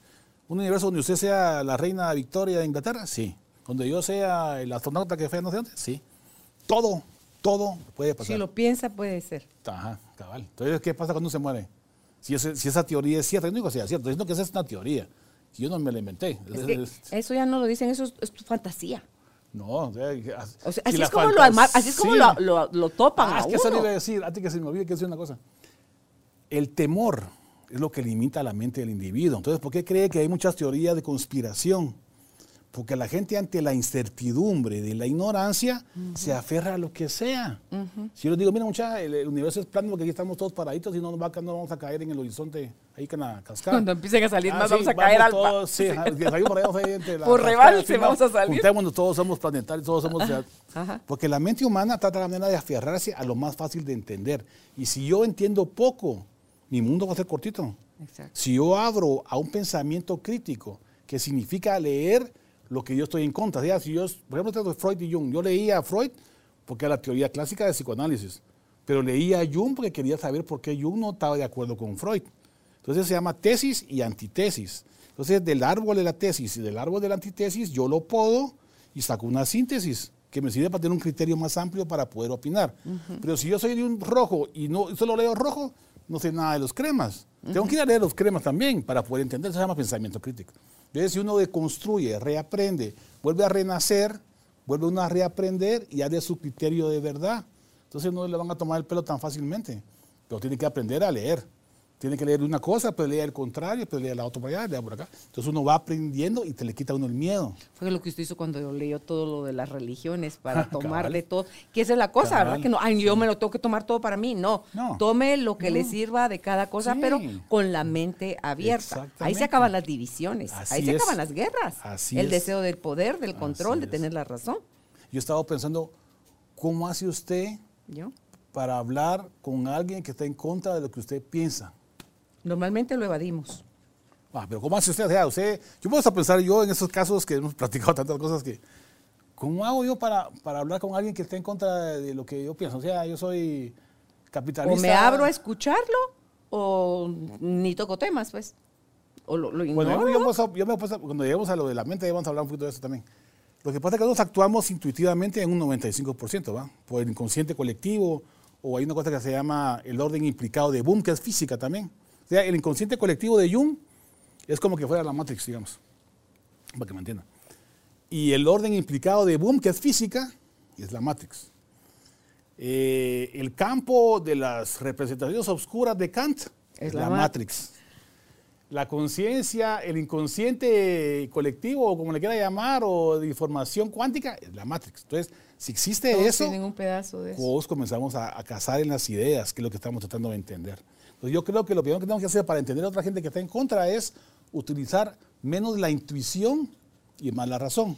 ¿Un universo donde usted sea la reina Victoria de Inglaterra? Sí. ¿Donde yo sea el astronauta que fue no sé dónde? Sí. Todo, todo puede pasar. si lo piensa, puede ser. Ajá, cabal. Entonces, ¿qué pasa cuando se muere? Si, ese- si esa teoría es cierta, yo no digo que sea cierta, digo que esa es una teoría. Yo no me la inventé. Es que eso ya no lo dicen, eso es, es tu fantasía. No, o sea, O así, es como lo, así es como sí. lo, lo, lo topan Ah, a es que eso le iba a decir, antes que se me olvide que decir una cosa. El temor es lo que limita la mente del individuo. Entonces, ¿por qué cree que hay muchas teorías de conspiración? Porque la gente ante la incertidumbre de la ignorancia se aferra a lo que sea. Si yo les digo, mira muchachos, el, el universo es plano porque aquí estamos todos paraditos y no, nos va, a- no vamos a caer en el horizonte ahí con la cascada. Cuando empiecen a salir Ah, más, sí, vamos a caer al... todos, Sí, por Por rebalse vamos a salir. Juntémonos, todos somos planetarios, todos somos... ajá. Porque la mente humana trata la manera de aferrarse a lo más fácil de entender. Y si yo entiendo poco, mi mundo va a ser cortito. Exacto. Si yo abro a un pensamiento crítico, que significa leer lo que yo estoy en contra. O sea, si yo, por ejemplo, tengo Freud y Jung. Yo leía a Freud porque era la teoría clásica de psicoanálisis. Pero leía a Jung porque quería saber por qué Jung no estaba de acuerdo con Freud. Entonces se llama tesis y antitesis. Entonces del árbol de la tesis y del árbol de la antitesis yo lo podo y saco una síntesis que me sirve para tener un criterio más amplio para poder opinar. Pero si yo soy de un rojo y no solo leo rojo, no sé nada de los cremas. Tengo que ir a leer los cremas también para poder entender. Eso se llama pensamiento crítico. Entonces, si uno deconstruye, reaprende, vuelve a renacer, vuelve uno a reaprender y ya de su criterio de verdad. Entonces no le van a tomar el pelo tan fácilmente. Pero tiene que aprender a leer. Tiene que leer una cosa, pero leer el contrario, pero leer la otra por allá, leer por acá. Entonces uno va aprendiendo y te le quita a uno el miedo. Fue lo que usted hizo cuando leyó todo lo de las religiones para Cabal. tomarle todo. Que esa es la cosa, Cabal. ¿verdad? Que no, ay, yo me lo tengo que tomar todo para mí. No. No. Tome lo que le sirva de cada cosa, Sí. pero con la mente abierta. Ahí se acaban las divisiones. Así ahí se es. acaban las guerras. Así el es. deseo del poder, del control, Así de es. tener la razón. Yo estaba pensando, ¿cómo hace usted ¿Yo? para hablar con alguien que está en contra de lo que usted piensa? Normalmente lo evadimos. Ah, pero ¿cómo hace usted? O sea, usted, yo puedo hasta pensar yo en esos casos que hemos platicado tantas cosas que, ¿cómo hago yo para, para hablar con alguien que esté en contra de, lo que yo pienso? O sea, yo soy capitalista. O me abro a escucharlo o ni toco temas, pues. O lo, lo Bueno, ignoro. yo, yo me puse- yo me puse- cuando lleguemos a lo de la mente, vamos a hablar un poquito de eso también. Lo que pasa es que nosotros actuamos intuitivamente en un 95%, ¿va? Por el inconsciente colectivo, o hay una cosa que se llama el orden implicado de Boom, que es física también. O sea, el inconsciente colectivo de Jung es como que fuera la Matrix, digamos, para que me entiendan. Y el orden implicado de Boom, que es física, es la Matrix. Eh, el campo de las representaciones oscuras de Kant Es la la, ma- Matrix. La conciencia, el inconsciente colectivo, o como le quiera llamar, o de información cuántica, es la Matrix. Entonces, si existe Todos eso, tienen un pedazo de eso. todos comenzamos a, a cazar en las ideas, que es lo que estamos tratando de entender. Entonces yo creo que lo primero que tenemos que hacer para entender a otra gente que está en contra es utilizar menos la intuición y más la razón.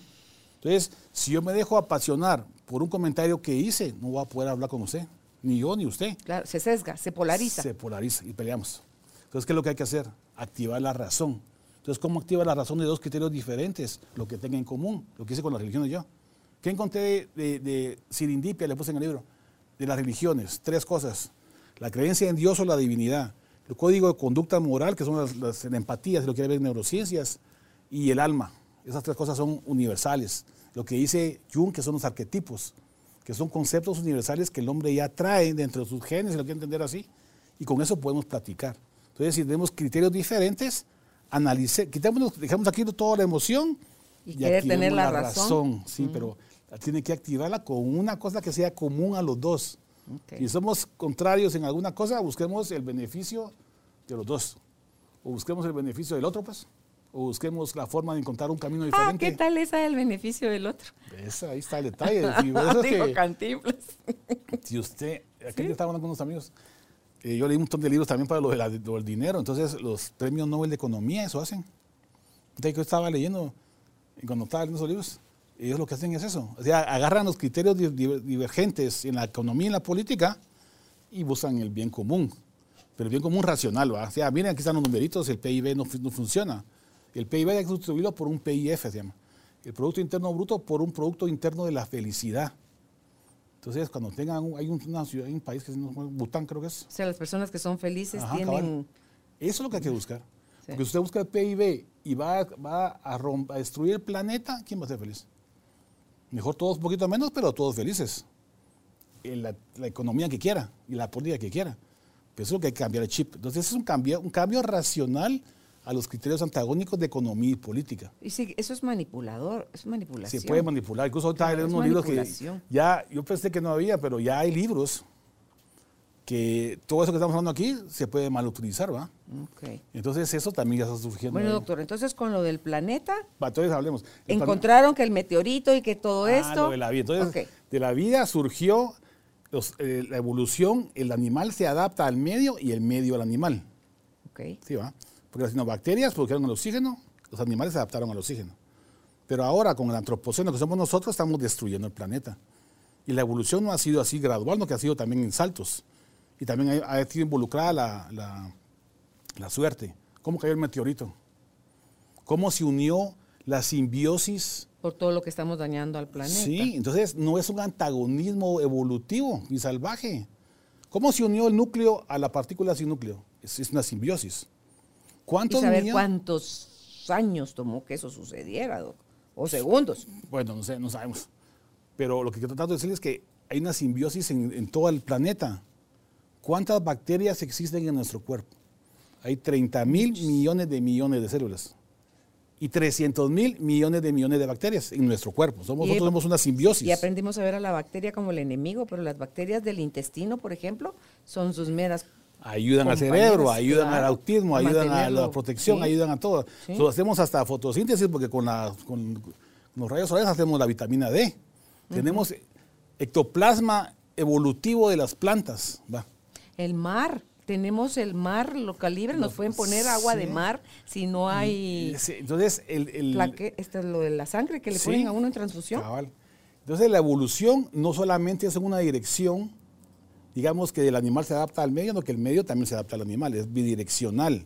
Entonces, si yo me dejo apasionar por un comentario que hice, no voy a poder hablar con usted, ni yo ni usted. Claro, se sesga, se polariza. Se polariza y peleamos. Entonces, ¿qué es lo que hay que hacer? Activar la razón. Entonces, ¿cómo activa la razón de dos criterios diferentes? Lo que tenga en común, lo que hice con las religiones yo. ¿Qué encontré de, de, de Sirindipia? Le puse en el libro. De las religiones. Tres cosas. La creencia en Dios o la divinidad. El código de conducta moral, que son las, las la empatía, si lo quiere ver en neurociencias. Y el alma. Esas tres cosas son universales. Lo que dice Jung, que son los arquetipos, que son conceptos universales que el hombre ya trae dentro de sus genes, si lo quiere entender así. Y con eso podemos platicar. Entonces, si tenemos criterios diferentes, analice, quitémonos, dejamos aquí toda la emoción Y querer activemos tener la razón. Sí, pero tiene que activarla con una cosa que sea común a los dos. Ok. Si somos contrarios en alguna cosa, busquemos el beneficio de los dos. O busquemos el beneficio del otro, pues. O busquemos la forma de encontrar un camino Ah, diferente. ¿qué tal esa del beneficio del otro? Esa, ahí está el detalle. Sí, es Digo, que- si usted, aquí yo estaba hablando con unos amigos, eh, yo leí un montón de libros también para lo, de la- lo del dinero, entonces los premios Nobel de Economía eso hacen. Entonces yo estaba leyendo, y cuando estaba leyendo esos libros, ellos lo que hacen es eso, o sea, agarran los criterios di- di- divergentes en la economía y en la política y buscan el bien común, pero el bien común racional, ¿va? O sea, miren, aquí están los numeritos, el PIB no, no funciona. El PIB hay que sustituirlo por un PIF, se llama. El Producto Interno Bruto por un Producto Interno de la Felicidad. Entonces, cuando tengan, un- hay un- una ciudad, hay un país que se llama Bután, creo que es. O sea, las personas que son felices Ajá, tienen... cabal. Eso es lo que hay que buscar. Sí. Porque si usted busca el PIB y va, va a, rom- a destruir el planeta, ¿quién va a ser feliz? Mejor todos un poquito menos, pero todos felices. En la, la economía que quiera y la política que quiera. Pero eso es lo que hay que cambiar el chip. Entonces, es un cambio, un cambio racional a los criterios antagónicos de economía y política. Y sí, eso es manipulador, es manipulación. Se puede manipular. Incluso ahorita Claro, hay unos libros que ya, yo pensé que no había, pero ya hay libros que todo eso que estamos hablando aquí se puede mal utilizar, ¿va? Entonces eso también ya está surgiendo. Bueno, ahí. doctor, entonces con lo del planeta, Va, entonces hablemos. El encontraron que el meteorito y que todo Ah, esto... lo de la vida. Entonces, Ok. de la vida surgió los- eh, la evolución, el animal se adapta al medio y el medio al animal. Ok. ¿sí va? Porque las bacterias produjeron el oxígeno, los animales se adaptaron al oxígeno. Pero ahora, con el antropoceno que somos nosotros, estamos destruyendo el planeta. Y la evolución no ha sido así gradual, no que ha sido también en saltos. Y también ha, ha sido involucrada la, la- la suerte. ¿Cómo cayó el meteorito? ¿Cómo se unió la simbiosis? Por todo lo que estamos dañando al planeta. Sí, entonces no es un antagonismo evolutivo y salvaje. ¿Cómo se unió el núcleo a la partícula sin núcleo? Es, es una simbiosis. Y ¿Cuántos saber niños- cuántos años tomó que eso sucediera, doc. O segundos. Bueno, no sé, no sabemos. Pero lo que quiero tratar de decirles es que hay una simbiosis en, en todo el planeta. ¿Cuántas bacterias existen en nuestro cuerpo? Hay 30 mil millones de millones de células. Y 300 mil millones de millones de bacterias en nuestro cuerpo. Somos, nosotros somos una simbiosis. Y aprendimos a ver a la bacteria como el enemigo, pero las bacterias del intestino, por ejemplo, son sus meras Ayudan al cerebro, ayudan al autismo, ayudan a la protección, sí. ayudan a todo. Sí. Hacemos hasta fotosíntesis porque con, la- con los rayos solares hacemos la vitamina D. Tenemos ectoplasma evolutivo de las plantas. Va. El mar, tenemos el mar local libre, nos pueden poner agua de mar si no hay Sí, Entonces, el, el- plaque, esto es lo de la sangre que le Sí. ponen a uno en transfusión. Cabal. Entonces la evolución no solamente es en una dirección, digamos que el animal se adapta al medio, sino que el medio también se adapta al animal, es bidireccional.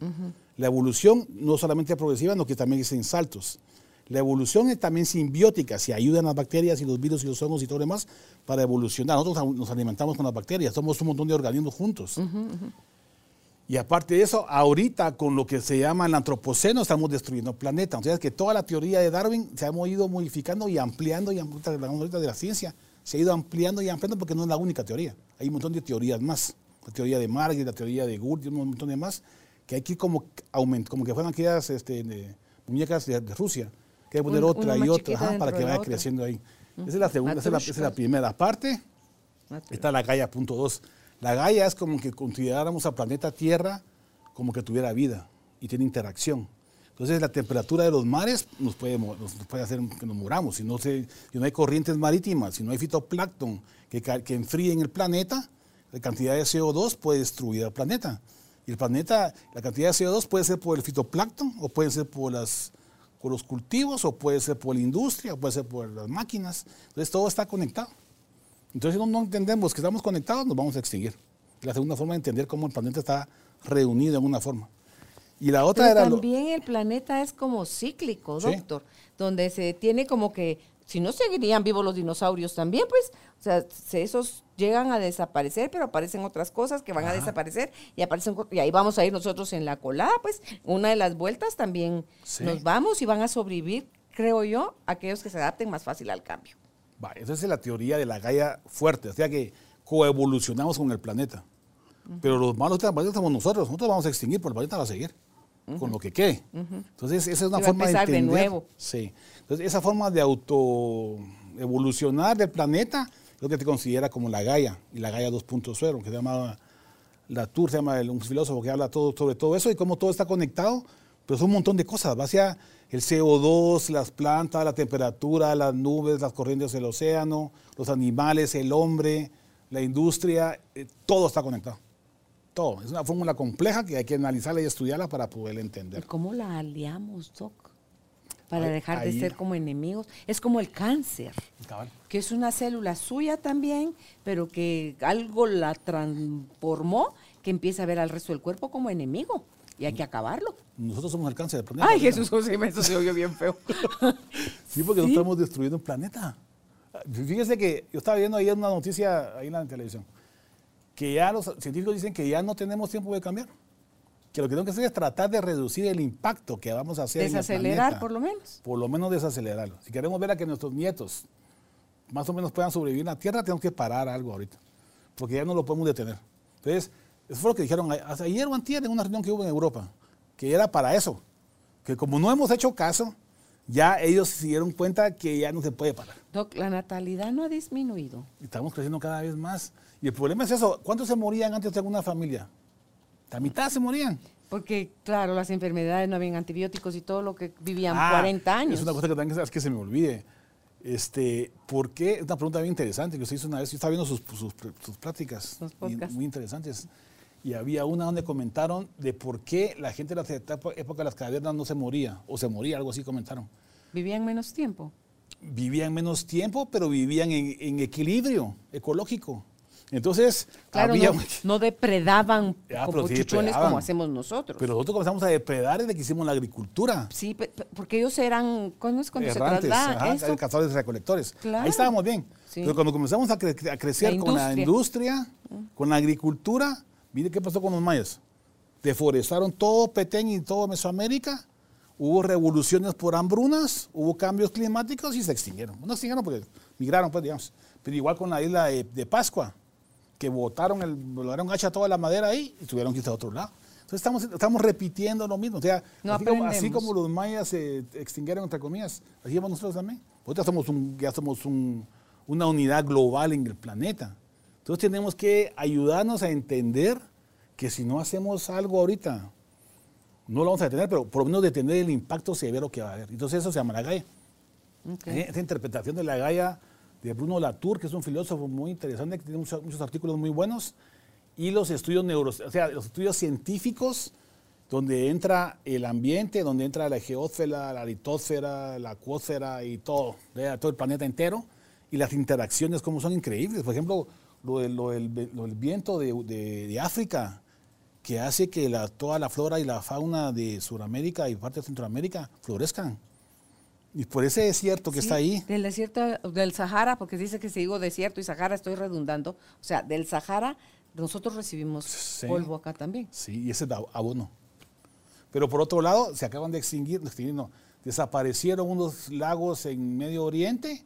La evolución no solamente es progresiva, sino que también es en saltos. La evolución es también simbiótica, se ayudan las bacterias y los virus y los hongos y todo lo demás para evolucionar. Nosotros nos alimentamos con las bacterias, somos un montón de organismos juntos. Y aparte de eso, ahorita con lo que se llama el antropoceno estamos destruyendo el planeta. O sea, que toda la teoría de Darwin se ha ido modificando y ampliando, y ahorita de la ciencia, se ha ido ampliando y ampliando porque no es la única teoría. Hay un montón de teorías más. La teoría de Marx, la teoría de Gurdjieff, un montón de más, que hay que ir como aument, como que fueran aquellas este, de- muñecas de, de Rusia, que hay que poner Un- otra y otra ajá, para que vaya creciendo ahí. Esa es la segunda, esa es la, esa es la Matrushkas. primera parte. Está la Gaia punto dos. La Gaia es como que consideráramos al planeta Tierra como que tuviera vida y tiene interacción. Entonces la temperatura de los mares nos puede, hacer que nos muramos. Si no, hay corrientes marítimas, si no hay fitoplancton que, que enfríen el planeta, la cantidad de CO2 puede destruir al planeta. Y el planeta, la cantidad de CO2 puede ser por el fitoplancton, o puede ser por, por los cultivos, o puede ser por la industria, o puede ser por las máquinas. Entonces todo está conectado. Entonces si no, no entendemos que estamos conectados, nos vamos a extinguir. La segunda forma de entender cómo el planeta está reunido en una forma. Y la otra era también el planeta es como cíclico, doctor, donde se tiene como que, si no seguirían vivos los dinosaurios también, pues, o sea, esos llegan a desaparecer, pero aparecen otras cosas que van a desaparecer y aparecen y ahí vamos a ir nosotros en la colada, pues, una de las vueltas también nos vamos y van a sobrevivir, creo yo, aquellos que se adapten más fácil al cambio. Va, esa es la teoría de la Gaia fuerte, o sea que coevolucionamos con el planeta. Pero los malos del planeta somos nosotros, nosotros vamos a extinguir, pero el planeta va a seguir con lo que quede. Entonces, esa es una forma de entender. de nuevo. Sí. Entonces, esa forma de auto evolucionar del planeta es lo que te considera como la Gaia y la Gaia 2.0, que se llama Latour, se llama un filósofo que habla todo, sobre todo eso y cómo todo está conectado, pero son un montón de cosas. Va hacia el CO2, las plantas, la temperatura, las nubes, las corrientes del océano, los animales, el hombre, la industria, eh, todo está conectado todo. Es una fórmula compleja que hay que analizarla y estudiarla para poder entender. ¿Cómo la aliamos, Doc? Para dejar de ser como enemigos. Es como el cáncer, que es una célula suya también, pero que algo la transformó, que empieza a ver al resto del cuerpo como enemigo. Y hay que acabarlo. Nosotros somos el cáncer del planeta. Ay, Jesús, eso se oyó bien feo. sí, porque nosotros estamos destruyendo el planeta. Fíjese que yo estaba viendo ayer una noticia ahí en la televisión que ya los científicos dicen que ya no tenemos tiempo de cambiar. Que lo que tenemos que hacer es tratar de reducir el impacto que vamos a hacer. Desacelerar, por lo menos. Por lo menos desacelerarlo. Si queremos ver a que nuestros nietos más o menos puedan sobrevivir en la Tierra, tenemos que parar algo ahorita. Porque ya no lo podemos detener. Entonces, eso fue lo que dijeron ayer o antier en una reunión que hubo en Europa, que era para eso. Que como no hemos hecho caso, ya ellos se dieron cuenta que ya no se puede parar. Doc, la natalidad no ha disminuido. Estamos creciendo cada vez más. Y el problema es eso, ¿cuántos se morían antes de tener una familia? La mitad se morían. Porque, claro, las enfermedades no habían antibióticos y todo lo que vivían 40 ah, años. Es una cosa que también es que se me olvide. Este, ¿Por qué? Es una pregunta bien interesante que usted hizo una vez. Yo estaba viendo sus, sus, prácticas muy interesantes. Y había una donde comentaron de por qué la gente de la época de las cavernas no se moría, o se moría, algo así comentaron. ¿Vivían menos tiempo? Vivían menos tiempo, pero vivían en, en equilibrio ecológico. Entonces, no, depredaban ah, como chuchones como hacemos nosotros. Pero nosotros comenzamos a depredar desde que hicimos la agricultura. Sí, porque ellos eran, ¿cuándo es cuando se cazadores y recolectores. Ahí estábamos bien. Pero cuando comenzamos a, crecer con la industria, con la agricultura, mire qué pasó con los mayas. Deforestaron todo Petén y todo Mesoamérica, hubo revoluciones por hambrunas, hubo cambios climáticos y se extinguieron. No se extinguieron porque migraron, pues, digamos. Pero igual con la isla de Pascua que botaron, el, volaron hacha toda la madera ahí y tuvieron que irse a otro lado. Entonces estamos, estamos repitiendo lo mismo. O sea, así, como, los mayas se extinguieron, entre comillas, así vamos nosotros también. Nosotros somos un, ya somos un, una unidad global en el planeta. Entonces tenemos que ayudarnos a entender que si no hacemos algo ahorita, no lo vamos a detener, pero por lo menos detener el impacto severo que va a haber. Entonces eso se llama la Gaia. ¿Eh? Esa interpretación de la Gaia de Bruno Latour, que es un filósofo muy interesante, que tiene muchos, artículos muy buenos, y los estudios neuro, o sea, los estudios científicos, donde entra el ambiente, donde entra la geósfera, la litósfera, la acuósfera y todo, todo el planeta entero, y las interacciones como son increíbles. Por ejemplo, lo, del, viento de, África, que hace que toda la flora y la fauna de Sudamérica y parte de Centroamérica florezcan. Y por ese desierto que está ahí. Del desierto del Sahara, porque dice que si digo desierto y Sahara estoy redundando. O sea, del Sahara nosotros recibimos polvo acá también. Sí, y ese es abono. Pero por otro lado, se acaban de extinguir, no, desaparecieron unos lagos en Medio Oriente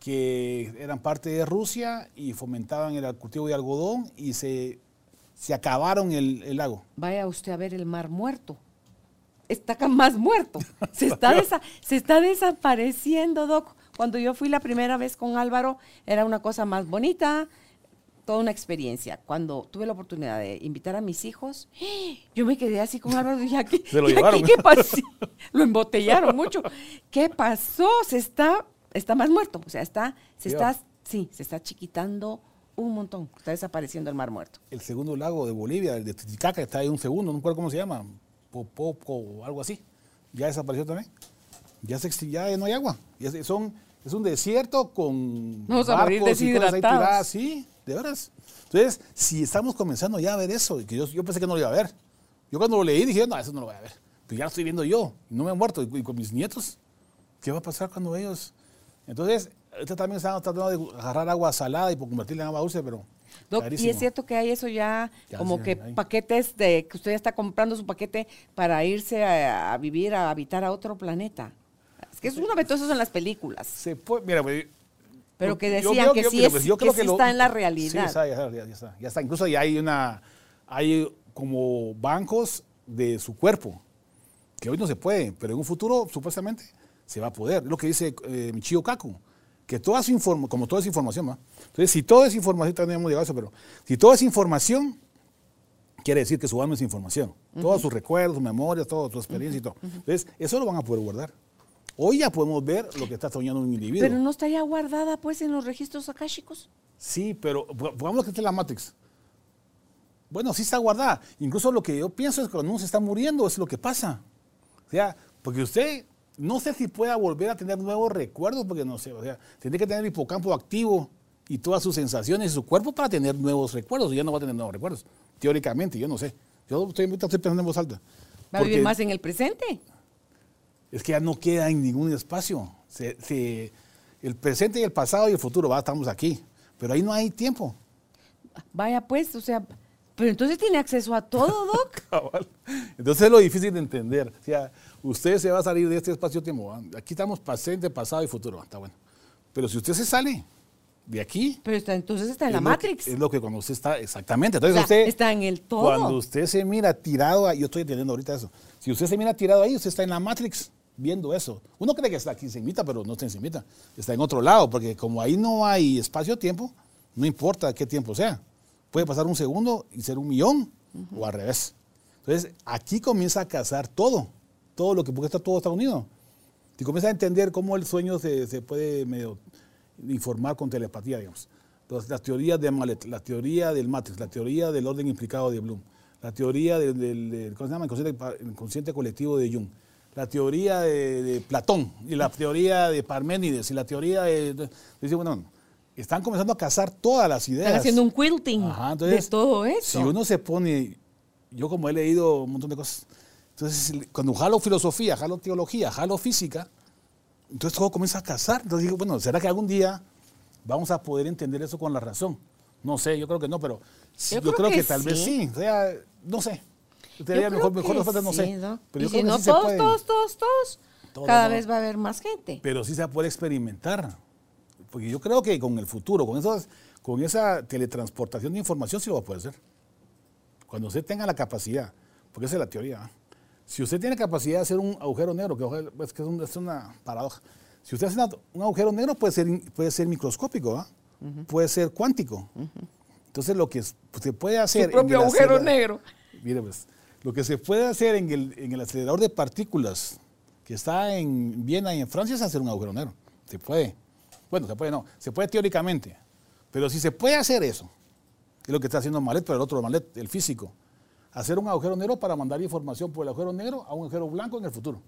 que eran parte de Rusia y fomentaban el cultivo de algodón y se, se acabaron el, el lago. Vaya usted a ver el mar muerto está más muerto. Se está, se está desapareciendo, Doc. Cuando yo fui la primera vez con Álvaro, era una cosa más bonita, toda una experiencia. Cuando tuve la oportunidad de invitar a mis hijos, yo me quedé así con Álvaro y dije, aquí, Se lo ¿y aquí qué pasó? Lo embotellaron mucho. ¿Qué pasó? Se está, está más muerto. O sea, está, se está, sí, se está chiquitando un montón. Está desapareciendo el mar muerto. El segundo lago de Bolivia, el de Titicaca, está ahí un segundo, no recuerdo cómo se llama, Popoco o algo así. Ya desapareció también. Ya, se, ya no hay agua. Ya se- son, es un desierto con Vamos a morir barcos y cosas ahí deshidratados. tiradas. Sí, de veras. Entonces, si estamos comenzando ya a ver eso, y que yo, yo pensé que no lo iba a ver. Yo cuando lo leí dije, no, eso no lo voy a ver. Pero ya lo estoy viendo yo, y no me he muerto. Y, y con mis nietos, ¿qué va a pasar cuando ellos...? Entonces, ahorita también están tratando de agarrar agua salada y convertirla en agua dulce, pero Doc, y es cierto que hay eso ya, Ya, como sí, que hay. paquetes de que usted ya está comprando su paquete para irse a, a vivir, a habitar a otro planeta. Es que es una vez eso en las películas, Se puede, mira, pues, pero que decían que, sí, pues, que sí está en la Sí, realidad. está, ya, ya- ya está, ya está. Incluso ya hay una, hay como bancos de su cuerpo, que hoy no se puede, pero en un futuro supuestamente se va a poder. Es lo que dice eh, Michio Kaku, que toda su información, como toda es información, ¿va? Entonces, si toda es información, también hemos llegado a eso, pero si toda es información, quiere decir que su alma es información. Todos sus recuerdos, sus memorias, toda su experiencia y todo. Entonces, eso lo van a poder guardar. Hoy ya podemos ver lo que está soñando un individuo. Pero no está ya guardada pues en los registros akáshicos. Sí, pero po- pongamos que esté la Matrix. Bueno, sí está guardada. Incluso lo que yo pienso es que cuando uno se está muriendo es lo que pasa. O sea, porque usted no sé si pueda volver a tener nuevos recuerdos, porque no sé, o sea, tiene que tener el hipocampo activo y todas sus sensaciones y su cuerpo para tener nuevos recuerdos. Y ya no va a tener nuevos recuerdos, teóricamente, yo no sé. Yo estoy, estoy pensando en voz alta. Va a vivir más en el presente. es que ya no queda en ningún espacio. Se- se- el presente y el pasado y el futuro, va, estamos aquí. Pero ahí no hay tiempo. Vaya pues, o sea, pero entonces tiene acceso a todo, Doc. Cabal. Entonces es lo difícil de entender. O sea, usted se va a salir de este espacio-tiempo. Aquí estamos presente, pasado y futuro. Está bueno. Pero si usted se sale de aquí. Pero está, entonces está en la que- Matrix. es lo que cuando usted está. Exactamente. O Entonces sea, usted. está en el todo. Cuando usted se mira tirado. ahí- Yo estoy entendiendo ahorita eso. Si usted se mira tirado ahí, usted está en la Matrix viendo eso. Uno cree que está aquí se invita, pero no está en invita. Está en otro lado, porque como ahí no hay espacio-tiempo, no importa qué tiempo sea. Puede pasar un segundo y ser un millón o al revés. Entonces, aquí comienza a casar todo. Todo lo que, porque está todo está unido. Si comienza a entender cómo el sueño se, se puede medio informar con telepatía, digamos. Entonces, las teorías de Mallet, la teoría del Matrix, la teoría del orden implicado de Bloom, la teoría del, del- del- ¿cómo se llama? Inconsciente, pa- inconsciente colectivo de Jung, la teoría de, de Platón, y la teoría de Parménides, y la teoría de... de- dice, bueno, están comenzando a casar todas las ideas. Están haciendo un quilting Ajá, de entonces, todo eso. Si uno se pone, yo como he leído un montón de cosas, entonces cuando jalo filosofía, jalo teología, jalo física, entonces todo comienza a casar. Entonces digo, bueno, ¿será que algún día vamos a poder entender eso con la razón? No sé, yo creo que no, pero Yo yo, creo creo, que, que tal vez sí. O sea, no sé. Yo mejor, mejor que las faltas, no sí, sé. ¿no? Pero yo y creo si que no, sí se todos, puede. todos, todos, todos, Todo cada no. vez va a haber más gente. pero sí se puede experimentar. Porque yo creo que con el futuro, con, esos, con esa teletransportación de información, sí lo va a poder hacer. Cuando usted tenga la capacidad, porque esa es la teoría. Si usted tiene capacidad de hacer un agujero negro, que ojo, es, que es, un- es una paradoja. Si usted hace una- un agujero negro, puede ser, puede ser microscópico, ¿ah? puede ser cuántico. Entonces, lo que es- se puede hacer. Su propio en el agujero acelerador- negro. Mire, pues, lo que se puede hacer en el, en el acelerador de partículas que está en Viena y en Francia es hacer un agujero negro. Se puede. Bueno, se puede no. Se puede teóricamente. Pero si se puede hacer eso, es lo que está haciendo Malet, pero el otro Malet, el físico. Hacer un agujero negro para mandar información por el agujero negro a un agujero blanco en el futuro.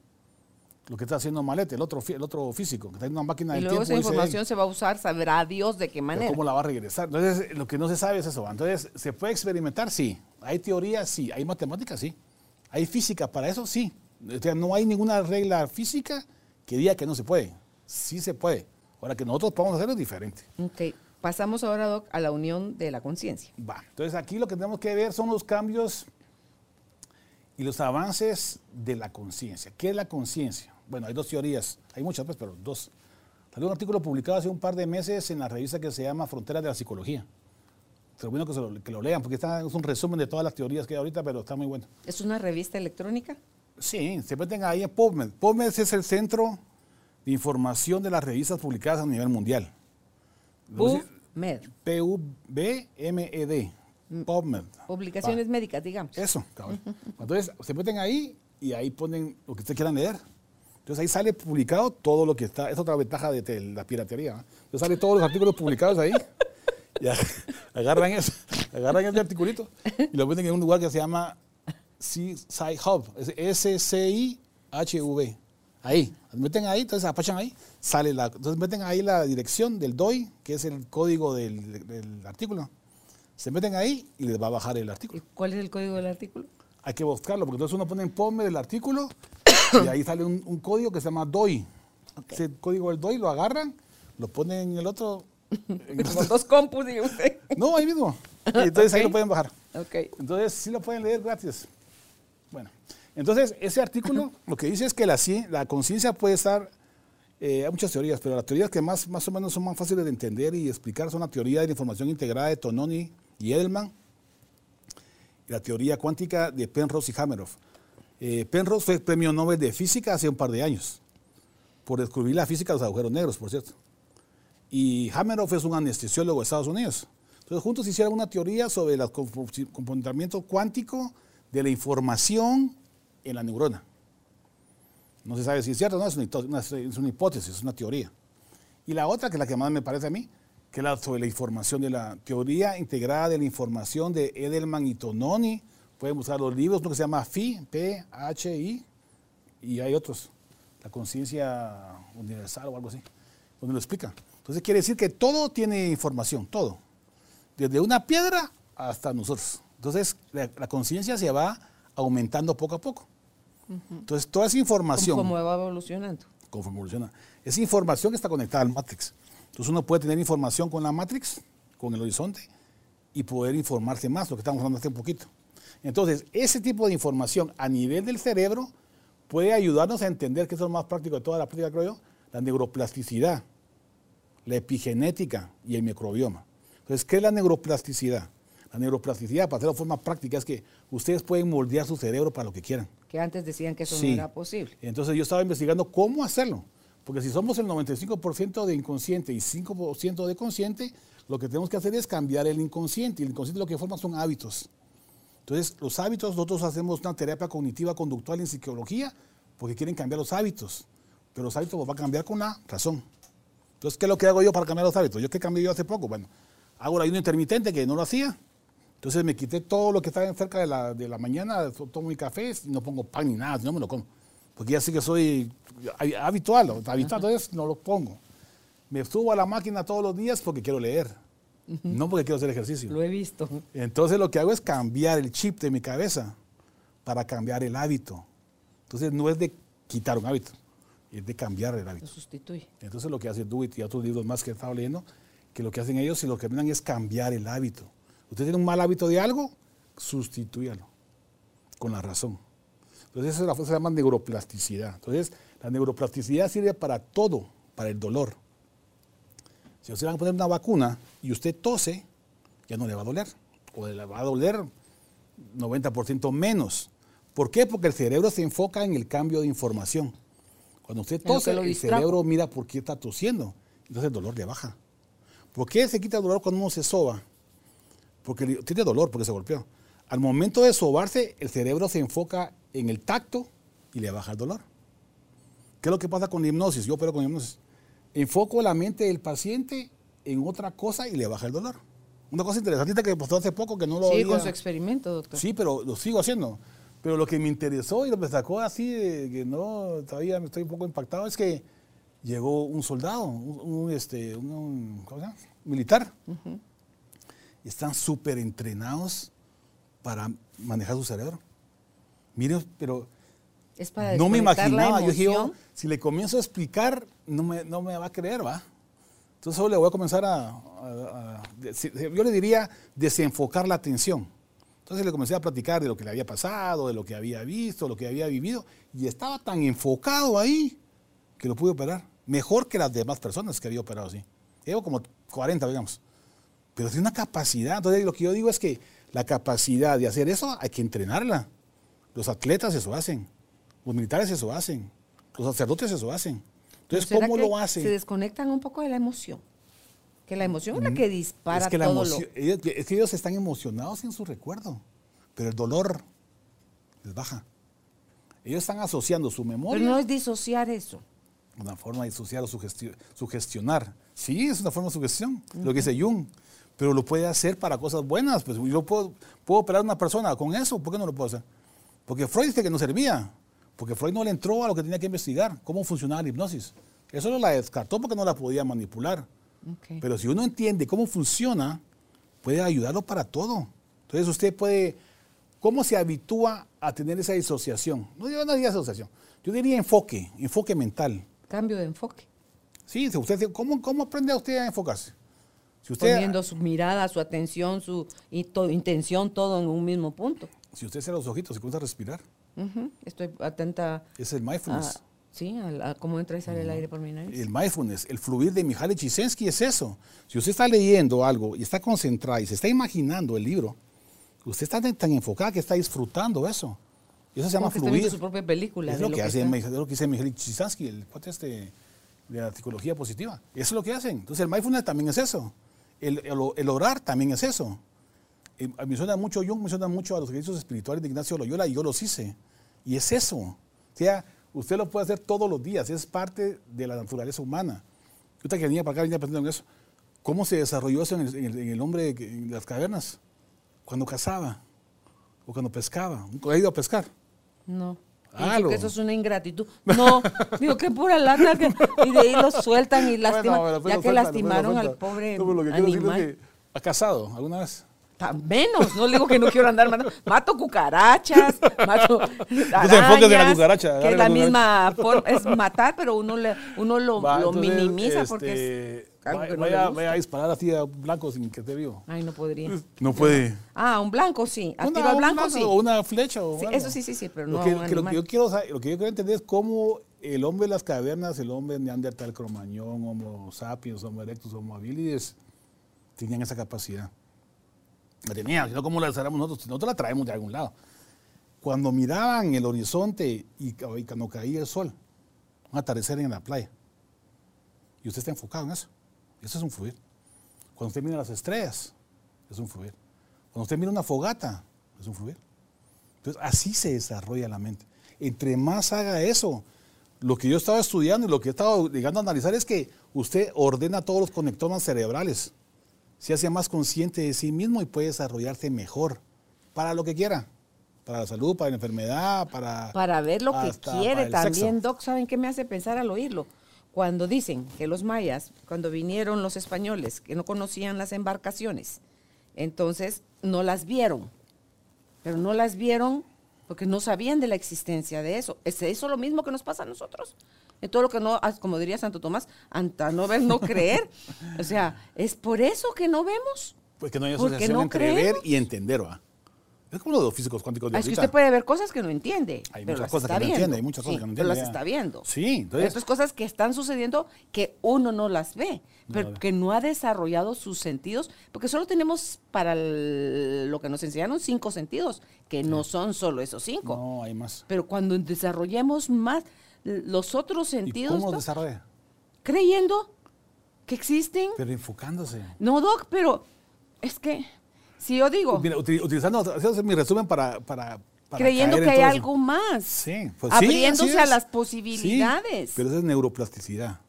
Lo que está haciendo Malet, el otro, el otro físico, que está en una máquina Y luego tiempo. esa dice él. información se va a usar, sabrá Dios de qué manera. ¿Cómo la va a regresar? Entonces, lo que no se sabe es eso. Entonces, ¿se puede experimentar? Sí. ¿Hay teoría? Sí. ¿Hay matemáticas? Sí. ¿Hay física para eso? Sí. O sea, no hay ninguna regla física que diga que no se puede. Sí se puede. Ahora que nosotros podamos hacerlo es diferente. Ok, pasamos ahora, Doc, a la unión de la conciencia. Va. Entonces, aquí lo que tenemos que ver son los cambios y los avances de la conciencia. ¿Qué es la conciencia? Bueno, hay dos teorías. Hay muchas, pues, pero dos. Salió un artículo publicado hace un par de meses en la revista que se llama Fronteras de la Psicología. Lo bueno que, se lo, que lo lean, porque está, es un resumen de todas las teorías que hay ahorita, pero está muy bueno. ¿Es una revista electrónica? Sí, se meten ahí en PubMed. PubMed es el centro de información de las revistas publicadas a nivel mundial. No sé- Med. P-U-B-M-E-D. PubMed. Publicaciones médicas, digamos. Eso, cabrón. Entonces, se meten ahí y ahí ponen lo que ustedes quieran leer. Entonces ahí sale publicado todo lo que está. Es otra ventaja de la piratería. ¿no? Entonces sale todos los artículos publicados ahí. Y agarran eso, agarran ese articulito y lo meten en un lugar que se llama C-Sci Hub. Es S-C-I-H-V. Ahí. Meten ahí, entonces apachan ahí, sale la. Entonces meten ahí la dirección del DOI, que es el código del, del artículo. Se meten ahí y les va a bajar el artículo ¿Y ¿Cuál es el código del artículo? hay que buscarlo, porque entonces uno pone en POME el artículo y ahí sale un, un código que se llama DOI. Ok. Ese código del DOI lo agarran, lo ponen en el otro. en Como dos compus, diga usted. no, ahí mismo. Y entonces ahí lo pueden bajar. Entonces sí lo pueden leer gratis. Bueno, entonces ese artículo lo que dice es que la, la conciencia puede estar, eh, hay muchas teorías, pero las teorías que más, más o menos son más fáciles de entender y explicar son la teoría de la información integrada de Tononi y Edelman y la teoría cuántica de Penrose y Hameroff. Eh, Penrose fue premio Nobel de Física hace un par de años por descubrir la física de los agujeros negros, por cierto. Y Hameroff es un anestesiólogo de Estados Unidos. Entonces, juntos hicieron una teoría sobre el compo- comportamiento cuántico de la información en la neurona. No se sabe si es cierto no, es una hipótesis, es una teoría. Y la otra, que es la que más me parece a mí, que es la sobre la información de la teoría integrada de la información de Edelman y Tononi. Pueden buscar los libros, uno que se llama PHI, P-H-I, y hay otros, la conciencia universal o algo así, donde lo explica. Entonces quiere decir que todo tiene información, todo. Desde una piedra hasta nosotros. Entonces la, la conciencia se va aumentando poco a poco. Entonces toda esa información Como va evolucionando. conforme evoluciona. Esa información está conectada al Matrix. Entonces uno puede tener información con la Matrix, con el horizonte, y poder informarse más, lo que estamos hablando hace un poquito. Entonces, ese tipo de información a nivel del cerebro puede ayudarnos a entender, que eso es lo más práctico de toda la práctica, creo yo, la neuroplasticidad, la epigenética y el microbioma. Entonces, ¿qué es la neuroplasticidad? La neuroplasticidad, para hacerlo de forma práctica, es que ustedes pueden moldear su cerebro para lo que quieran. Que antes decían que eso Sí. no era posible. Entonces yo estaba investigando cómo hacerlo. Porque si somos el 95% de inconsciente y 5% de consciente, lo que tenemos que hacer es cambiar el inconsciente. Y el inconsciente lo que forma son hábitos. Entonces, los hábitos, nosotros hacemos una terapia cognitiva conductual en psicología porque quieren cambiar los hábitos. Pero los hábitos los va a cambiar con la razón. Entonces, ¿qué es lo que hago yo para cambiar los hábitos? ¿Yo qué cambié yo hace poco? Bueno, hago el ayuno intermitente que no lo hacía. Entonces me quité todo lo que estaba cerca de la, de la mañana, to- tomo mi café no pongo pan ni nada, no me lo como. Porque ya sé que soy habitual, habitual, entonces no lo pongo. Me subo a la máquina todos los días porque quiero leer, no porque quiero hacer ejercicio. Lo he visto. Entonces lo que hago es cambiar el chip de mi cabeza para cambiar el hábito. Entonces no es de quitar un hábito, es de cambiar el Lo hábito. sustituye. Entonces lo que hace Do It y otros libros más que he estado leyendo, que lo que hacen ellos y lo que terminan es cambiar el hábito. Usted tiene un mal hábito de algo, sustitúyalo con la razón. Entonces esa es la cosa que se llama neuroplasticidad. Entonces la neuroplasticidad sirve para todo, para el dolor. Si usted va a poner una vacuna y usted tose, ya no le va a doler. O le va a doler 90% menos. ¿Por qué? Porque el cerebro se enfoca en el cambio de información. Cuando usted tose, el cerebro mira por qué está tosiendo. Entonces el dolor le baja. ¿Por qué se quita el dolor cuando uno se soba? Porque tiene dolor porque se golpeó. Al momento de sobarse, el cerebro se enfoca en el tacto y le baja el dolor. ¿Qué es lo que pasa con la hipnosis? Yo opero con hipnosis. Enfoco la mente del paciente en otra cosa y le baja el dolor. Una cosa interesante que pasó hace poco que no lo Sí, había- con su experimento, doctor. Sí, pero lo sigo haciendo. Pero lo que me interesó y lo que me sacó así, de que no, todavía me estoy un poco impactado, es que llegó un soldado, un, un, este, un- un- ¿cómo se llama? militar. Están súper entrenados para manejar su cerebro. Miren, pero Es para no me imaginaba. Yo dije, yo, si le comienzo a explicar, no me, no me va a creer, ¿va? Entonces solo le voy a comenzar a, yo le diría desenfocar la atención. Entonces le comencé a platicar de lo que le había pasado, de lo que había visto, lo que había vivido, y estaba tan enfocado ahí que lo pude operar. Mejor que las demás personas que había operado así. Llevo como 40, digamos. Pero tiene una capacidad. Entonces lo que yo digo es que la capacidad de hacer eso hay que entrenarla. Los atletas eso hacen. Los militares eso hacen. Los sacerdotes eso hacen. Entonces, ¿Será ¿cómo lo hacen? Se desconectan un poco de la emoción. Que la emoción es la que dispara es que la todo lo... ellos, es que ellos están emocionados en su recuerdo, pero el dolor les baja. Ellos están asociando su memoria Pero no es disociar eso. una forma de disociar o sugesti- sugestionar. Sí, es una forma de sugestión, lo que dice Jung, pero lo puede hacer para cosas buenas. Pues yo puedo, puedo operar a una persona con eso, ¿por qué no lo puedo hacer? Porque Freud dice que no servía, porque Freud no le entró a lo que tenía que investigar, cómo funcionaba la hipnosis. Eso no la descartó porque no la podía manipular. Pero si uno entiende cómo funciona, puede ayudarlo para todo. Entonces usted puede, ¿cómo se habitúa a tener esa disociación? No, yo no diría asociación, yo diría enfoque, enfoque mental. Cambio de enfoque. Sí, usted, ¿cómo, ¿cómo aprende a usted a enfocarse? Si usted, Poniendo su mirada, su atención, su to- intención, todo en un mismo punto. si usted cierra los ojitos y comienza a respirar, Ujú. Estoy atenta es el mindfulness. a, sí, a, a cómo entra y sale el aire por mi nariz. El mindfulness, el fluir de Mihaly Csikszentmihalyi es eso. Si usted está leyendo algo y está concentrado y se está imaginando el libro, usted está tan, tan enfocado que está disfrutando eso. Y eso se llama que está fluir. su propia película. Es de lo que, hace, está- es lo que dice Mihaly Csikszentmihalyi, el cuate este de la psicología positiva. Eso es lo que hacen. Entonces el mindfulness también es eso. El, el- el orar también es eso. Eh, me suena mucho, Jung me suena mucho a los ejercicios espirituales de Ignacio Loyola y yo los hice. Y es eso. O sea, usted lo puede hacer todos los días, es parte de la naturaleza humana. Yo que venía para acá, venía pensando en eso. ¿Cómo se desarrolló eso en el, en el- en el hombre que- en las cavernas? Cuando cazaba o cuando pescaba. ¿Ha ido a pescar? No. Ah, que eso es una ingratitud. No, digo, qué pura lata. que- y de ahí lo sueltan y lastiman. Bueno, ya que suelta, lastimaron al pobre No, lo que quiero decirle animal. es que ¿Ha casado alguna vez? Ta- Menos, no le digo que no quiero andar matando. Mato cucarachas, mato enfoques en la arañas, cucaracha, Que es la la misma forma, es matar, pero uno, le, uno lo, Va, lo entonces, minimiza porque es este, algo vaya, que no vaya, a disparar así a blanco sin que esté vivo. Ay, no podría. No puede. Ah, un blanco sí. A Una- un blanco sí. O una flecha o Sí, algo. eso sí, sí, sí, pero lo no que, a un que lo, que yo quiero, saber- lo que yo quiero entender es cómo el hombre de las cavernas, el hombre neandertal, cromañón, homo sapiens, homo erectus, homo habilis, tenían esa capacidad. La tenían, sino cómo la desarrollamos nosotros. Nosotros la traemos de algún lado. Cuando miraban el horizonte y, cuando caía el sol, un atardecer en la playa, y usted está enfocado en eso, eso es un fluir. Cuando usted mira las estrellas, es un fluir. Cuando usted mira una fogata, es un fluir. Entonces, así se desarrolla la mente. Entre más haga eso, lo que yo estaba estudiando y lo que he estado llegando a analizar es que usted ordena todos los conectomas cerebrales, se hace más consciente de sí mismo y puede desarrollarse mejor para lo que quiera, para la salud, para la enfermedad, para... Para ver lo que quiere también, sexo. Doc, ¿saben qué me hace pensar al oírlo? Cuando dicen que los mayas, cuando vinieron los españoles, que no conocían las embarcaciones, entonces no las vieron, pero no las vieron porque no sabían de la existencia de eso. ¿Es eso lo mismo que nos pasa a nosotros? En todo lo que no, como diría Santo Tomás, anta no ver, no creer. O sea, es por eso que no vemos. Pues que no hay asociación no entre ver creemos. y entender, ¿va? Es como lo de los físicos cuánticos de Ah, Es que usted puede ver cosas que no entiende. Hay pero muchas las cosas que no entiende, hay muchas cosas Sí, que no Pero entiende, las ya. está viendo. Sí, Pero entonces- Estas cosas que están sucediendo que uno no las ve, pero No. que no ha desarrollado sus sentidos, porque solo tenemos para el- lo que nos enseñaron cinco sentidos, que no son solo esos cinco. No, hay más. Pero cuando desarrollemos más los otros ¿Y sentidos, cómo Doc, desarrolla? creyendo que existen. Pero enfocándose. No, Doc, pero es que si yo digo, Mira, utilizando, es mi resumen para, para, para creyendo que hay algo más, Sí, pues abriéndose a las Sí, posibilidades. pero esa es neuroplasticidad,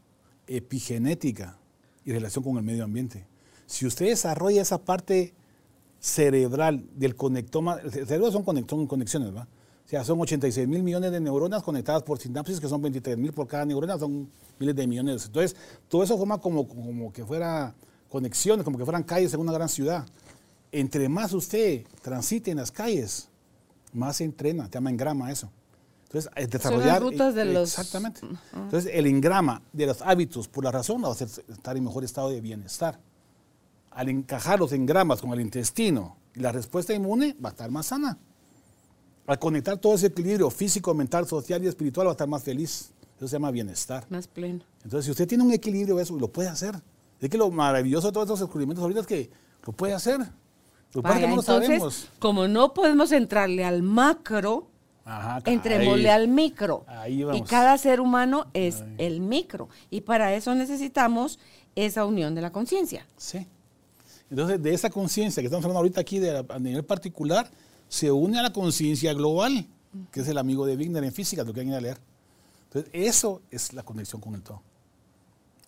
epigenética y relación con el medio ambiente. Si usted desarrolla esa parte cerebral del conectoma, el cerebro son, conexiones, ¿va? O sea, son 86 mil millones de neuronas conectadas por sinapsis, que son 23 mil por cada neurona, son miles de millones. Entonces, todo eso forma como, como que fuera conexiones, como que fueran calles en una gran ciudad. Entre más usted transite en las calles, más se entrena, te llama engrama eso. Entonces, es desarrollar. rutas de los- Exactamente. Entonces, el engrama de los hábitos por la razón va a hacer estar en mejor estado de bienestar. Al encajar los engramas con el intestino, la respuesta inmune va a estar más sana. Al conectar todo ese equilibrio físico, mental, social y espiritual, va a estar más feliz. Eso se llama bienestar. Más pleno. Entonces, si usted tiene un equilibrio eso, lo puede hacer. Es que lo maravilloso de todos estos descubrimientos ahorita es que lo puede hacer. Lo Vaya, que no lo entonces, sabemos. como no podemos entrarle al macro, Ajá, entrémosle ahí. al micro. Ahí y vamos. cada ser humano es el micro. Y para eso necesitamos esa unión de la conciencia. Sí. Entonces, de esa conciencia que estamos hablando ahorita aquí de a nivel particular, se une a la conciencia global, que es el amigo de Wigner en física, lo que hay que leer. Entonces, eso es la conexión con el todo.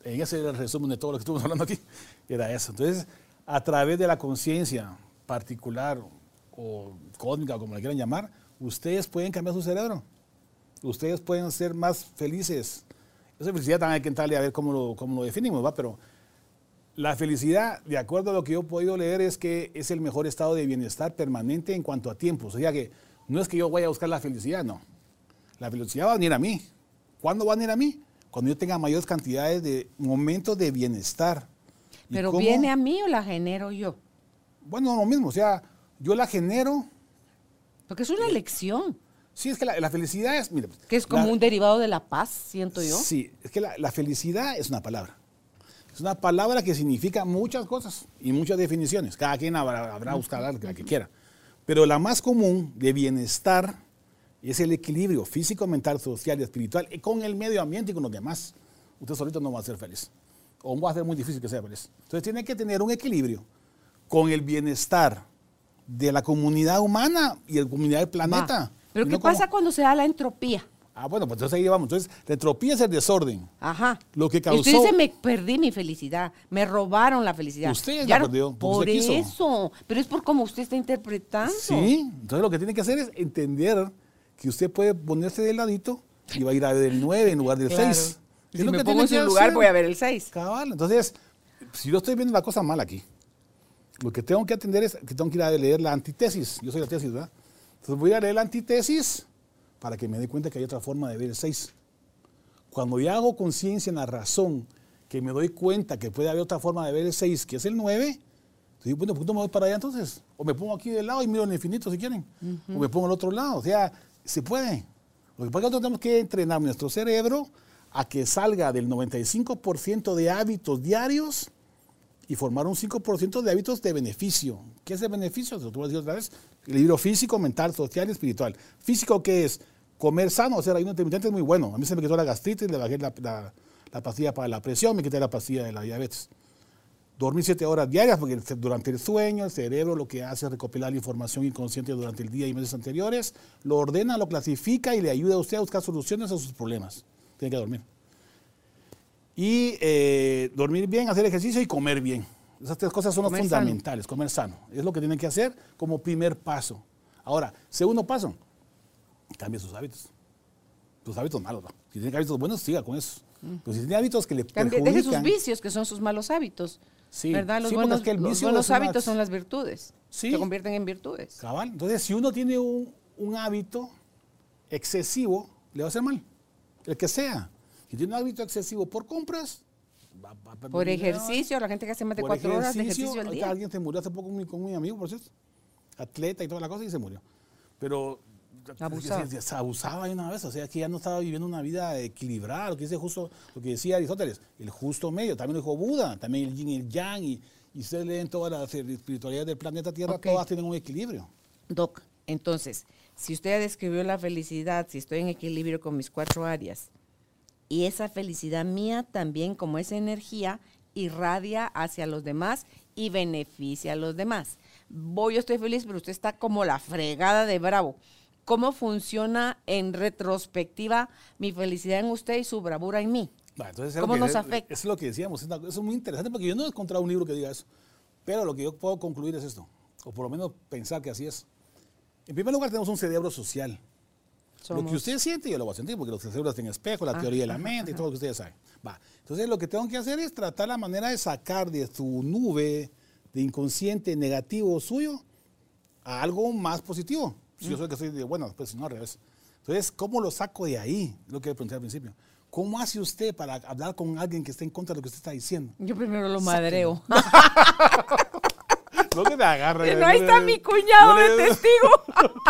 En ese es el resumen de todo lo que estuvimos hablando aquí, era eso. Entonces, a través de la conciencia particular o cósmica, como la quieran llamar, ustedes pueden cambiar su cerebro. Ustedes pueden ser más felices. Esa felicidad también hay que entrarle a ver cómo lo, cómo lo definimos, ¿va? Pero la felicidad, de acuerdo a lo que yo he podido leer, es que es el mejor estado de bienestar permanente en cuanto a tiempo. O sea que no es que yo vaya a buscar la felicidad, no. La felicidad va a venir a mí. ¿Cuándo va a venir a mí? Cuando yo tenga mayores cantidades de momentos de bienestar. ¿Pero viene a mí o la genero yo? Bueno, lo mismo, o sea, yo la genero. Porque es una elección. Sí, es que la, felicidad es. Mira, que es como un derivado de la paz, siento yo. Sí, es que la, felicidad es una palabra. Es una palabra que significa muchas cosas y muchas definiciones. Cada quien habrá, habrá buscado la que quiera. Pero la más común de bienestar es el equilibrio físico, mental, social y espiritual y con el medio ambiente y con los demás. Usted solito no va a ser feliz. O va a ser muy difícil que sea feliz. Entonces tiene que tener un equilibrio con el bienestar de la comunidad humana y la comunidad del planeta. Pero ¿qué pasa cuando se da la entropía? Ah, bueno, pues entonces ahí vamos. Entonces, entropía es el desorden. Ajá. Lo que causó... usted dice, me perdí mi felicidad, me robaron la felicidad. Usted ya la perdió. Por eso, pero es por cómo usted está interpretando. Sí, entonces lo que tiene que hacer es entender que usted puede ponerse de ladito y va a ir a ver el 9 en lugar del 6. Si me pongo en su lugar, voy a ver el 6. Cabal, entonces, si yo estoy viendo la cosa mal aquí, lo que tengo que atender es que tengo que ir a leer la antitesis. Yo soy la tesis, ¿verdad? Entonces voy a leer la antítesis para que me dé cuenta que hay otra forma de ver el 6. Cuando ya hago conciencia en la razón, que me doy cuenta que puede haber otra forma de ver el 6, que es el 9, entonces, bueno, ¿por qué me voy para allá entonces? O me pongo aquí del lado y miro el infinito si quieren. O me pongo al otro lado. O sea, se puede. Lo que pasa es que nosotros tenemos que entrenar nuestro cerebro a que salga del 95% de hábitos diarios y formar un 5% de hábitos de beneficio. ¿Qué es el beneficio? Lo voy a decir otra vez. Equilibrio físico, mental, social y espiritual. Físico, ¿qué es? Comer sano, o sea, ayuno intermitente es muy bueno. A mí se me quitó la gastritis, le bajé la, la, pastilla para la presión, me quité la pastilla de la diabetes. Dormir siete horas diarias, porque durante el sueño el cerebro lo que hace es recopilar la información inconsciente durante el día y meses anteriores, lo ordena, lo clasifica y le ayuda a usted a buscar soluciones a sus problemas. Tiene que dormir. Y eh, dormir bien, hacer ejercicio y comer bien. Esas tres cosas son las fundamentales, comer sano. Es lo que tienen que hacer como primer paso. Ahora, segundo paso, cambie sus hábitos. Sus hábitos malos. Si tiene hábitos buenos, siga con eso. Pero si tiene hábitos que le perjudican... Deje sus vicios, que son sus malos hábitos. Sí, ¿verdad? Los buenos, los hábitos son las virtudes. Sí. Se convierten en virtudes. Cabal. Entonces, si uno tiene un, un hábito excesivo, le va a hacer mal. El que sea. Si tiene un hábito excesivo por compras, por ejercicio, la gente que hace más de cuatro horas de ejercicio al día. Alguien se murió hace poco con mi, amigo, por cierto, atleta y toda la cosa, y se murió. Pero abusaba, se abusaba de una vez, o sea, que ya no estaba viviendo una vida equilibrada, lo que dice justo, lo que decía Aristóteles, el justo medio, también lo dijo Buda, también el yin y el yang, y, y ustedes leen todas las espiritualidades del planeta Tierra, todas tienen un equilibrio. Doc, entonces, si usted describió la felicidad, si estoy en equilibrio con mis cuatro áreas, y esa felicidad mía también como esa energía irradia hacia los demás y beneficia a los demás. Voy, yo estoy feliz, pero usted está como la fregada de bravo. ¿Cómo funciona en retrospectiva mi felicidad en usted y su bravura en mí? ¿Cómo nos afecta? Eso es lo que decíamos. Eso es muy interesante porque yo no he encontrado un libro que diga eso. Pero lo que yo puedo concluir es esto, o por lo menos pensar que así es. En primer lugar, tenemos un cerebro social. Lo que usted siente, yo lo voy a sentir, porque los cerebros tienen espejo, la teoría de la mente y todo lo que ustedes saben. Va. Entonces, lo que tengo que hacer es tratar la manera de sacar de su nube de inconsciente negativo suyo a algo más positivo. Si yo soy que soy de bueno, pues no al revés. Entonces, ¿cómo lo saco de ahí? Lo que pregunté al principio. ¿Cómo hace usted para hablar con alguien que esté en contra de lo que usted está diciendo? Yo primero lo madreo. no te agarre. No, ahí está mi cuñado de testigo.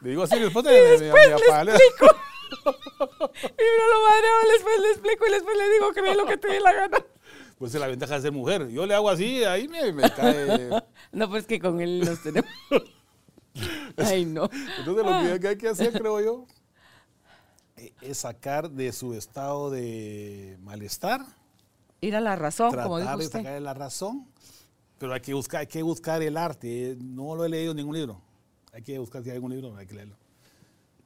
Le digo así, después, y después le explico. y lo madreo, después le explico y después le digo que ve lo que te dé la gana. Pues es la ventaja de ser mujer. Yo le hago así, ahí me, me cae. no, pues que con él nos tenemos. Ay, no. Entonces lo que hay que hacer, creo yo, es sacar de su estado de malestar Ir a la razón, como dijo de usted. sacarle la razón, pero hay que buscar, hay que buscar el arte. No lo he leído en ningún libro. Hay que buscar si hay algún libro, hay que leerlo.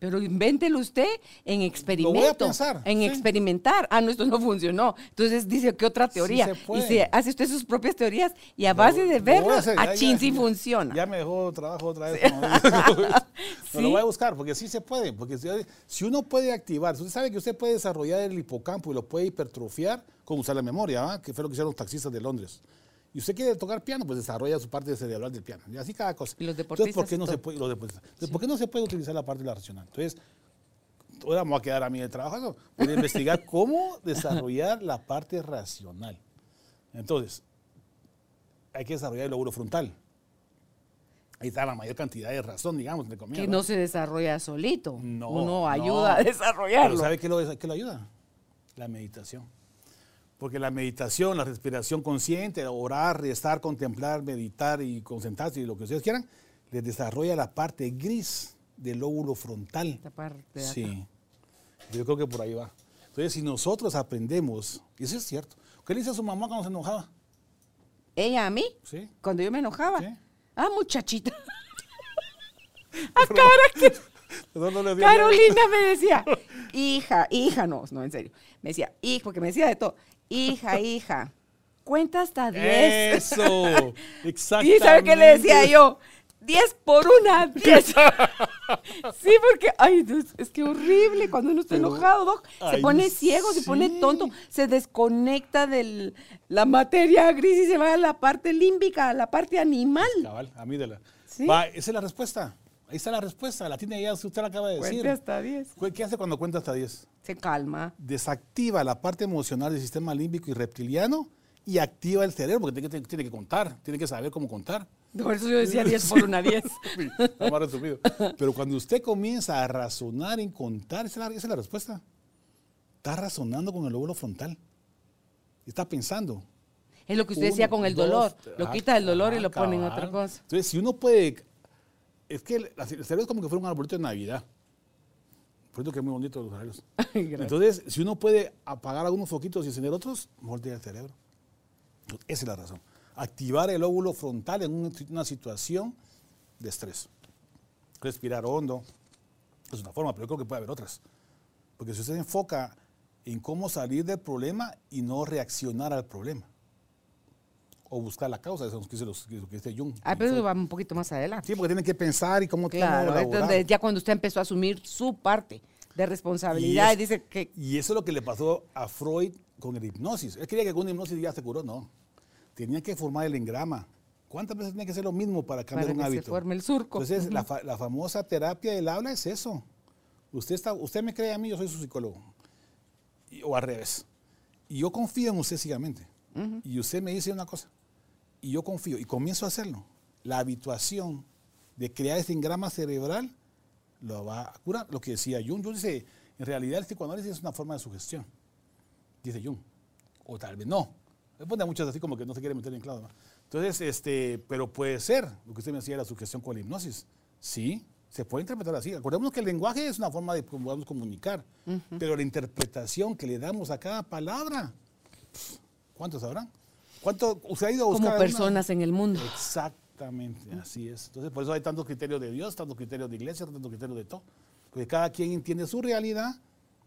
Pero invéntelo usted en experimento. voy a pensar, En sí. experimentar. Ah, no, esto no funcionó. Entonces dice, ¿qué otra teoría? se puede. y se hace usted sus propias teorías y a base de Lo a verlas, a ya- chin sí funciona. Ya me dejó trabajo otra vez. Sí. No, lo voy a buscar, porque sí se puede. Porque si, uno puede activar, usted sabe que usted puede desarrollar el hipocampo y lo puede hipertrofiar con usar la memoria, ¿va? que fue lo que hicieron los taxistas de Londres. Y usted quiere tocar piano, pues desarrolla su parte cerebral del piano. Y así cada cosa. Y los Entonces, ¿por qué deportistas no y se todo. puede, los deportistas. Entonces, ¿por qué no se puede utilizar la parte de la racional? Entonces, ahora me voy a quedar a mí el trabajo, ¿no? Voy a investigar cómo desarrollar la parte racional. Entonces, hay que desarrollar el lóbulo frontal. Ahí está la mayor cantidad de razón, digamos, entre comillas. que ¿no? se desarrolla solito. No, Uno no. ayuda a Pero desarrollarlo. ¿sabe qué lo, qué lo ayuda? La meditación. Porque la meditación, la respiración consciente, orar, estar, contemplar, meditar y concentrarse y lo que ustedes quieran, les desarrolla la parte gris del lóbulo frontal. Esta parte de acá. Sí. Yo creo que por ahí va. Entonces, si nosotros aprendemos, y eso es cierto, ¿qué le dice a su mamá cuando se enojaba? Ella a mí, Sí. cuando yo me enojaba. Sí. Ah, muchachita. a cara que No, no le decía nada. Carolina me decía, hija, hija, no, no, en serio. Me decía, hijo, porque me decía de todo. Hija, hija, cuenta hasta 10. Eso, exactamente. ¿Y sabe qué le decía yo? 10 por una, 10. sí, porque, ay, Dios, es que horrible cuando uno está Pero, enojado, Doc. Se ay, pone ciego, se pone tonto, se desconecta de la materia gris y se va a la parte límbica, a la parte animal. Cabal, amígdala. Sí. Va, esa es la respuesta. Ahí está la respuesta. La tiene ya, usted la acaba de decir. Cuente hasta 10. ¿Qué- ¿Qué hace cuando cuenta hasta 10? Se calma. Desactiva la parte emocional del sistema límbico y reptiliano y activa el cerebro, porque tiene que, tiene que contar, tiene que saber cómo contar. Por eso yo decía 10 por una 10. Uy, está más resumido. Pero cuando usted comienza a razonar en contar, esa es la, esa es la respuesta. Está razonando con el lóbulo frontal. Está pensando. Es lo que usted decía con el dos, dolor. Lo ah, quita el dolor y lo pone en otra cosa. Entonces, si uno puede. Es que el, el cerebro es como que fuera un arbolito de Navidad. Por eso que es muy bonito los. Gracias. Entonces, si uno puede apagar algunos foquitos y encender otros, moldea el cerebro. Entonces, esa es la razón. Activar el óvulo frontal en un- una situación de estrés. Respirar hondo es una forma, pero yo creo que puede haber otras. Porque si usted se enfoca en cómo salir del problema y no reaccionar al problema. O buscar la causa, eso es lo que que dice Jung. Ah, pero eso va un poquito más adelante. Sí, porque tiene que pensar y cómo Claro, cómo es elaborar. donde ya cuando usted empezó a asumir su parte de responsabilidad y, es- dice que y eso es lo que le pasó a Freud con el hipnosis. Él quería que con hipnosis ya se curó, no. Tenía que formar el engrama. ¿Cuántas veces tenía que hacer lo mismo para cambiar para un que hábito? se forme el surco. Entonces, la, fa- la famosa terapia del habla es eso. Usted, está, usted me cree a mí, yo soy su psicólogo. Y- o al revés. Y yo confío en usted ciegamente. Y usted me dice una cosa. Y yo confío. Y comienzo a hacerlo. La habituación de crear ese engrama cerebral lo va a curar. Lo que decía Jung. Jung dice, en realidad el psicoanálisis es una forma de sugestión. Dice Jung. O tal vez no. Le pone a muchos así como que no se quiere meter en clavo. ¿no? Entonces, este, pero puede ser, lo que usted me decía, la sugestión con la hipnosis. Sí, se puede interpretar así. Acordémonos que el lenguaje es una forma de cómo podemos comunicar, pero la interpretación que le damos a cada palabra, ¿cuántos sabrán? ¿Cuánto usted ha ido a buscar? como personas en el mundo. Exactamente, así es. Entonces, por eso hay tantos criterios de Dios, tantos criterios de iglesia, tantos criterios de todo. Porque cada quien entiende su realidad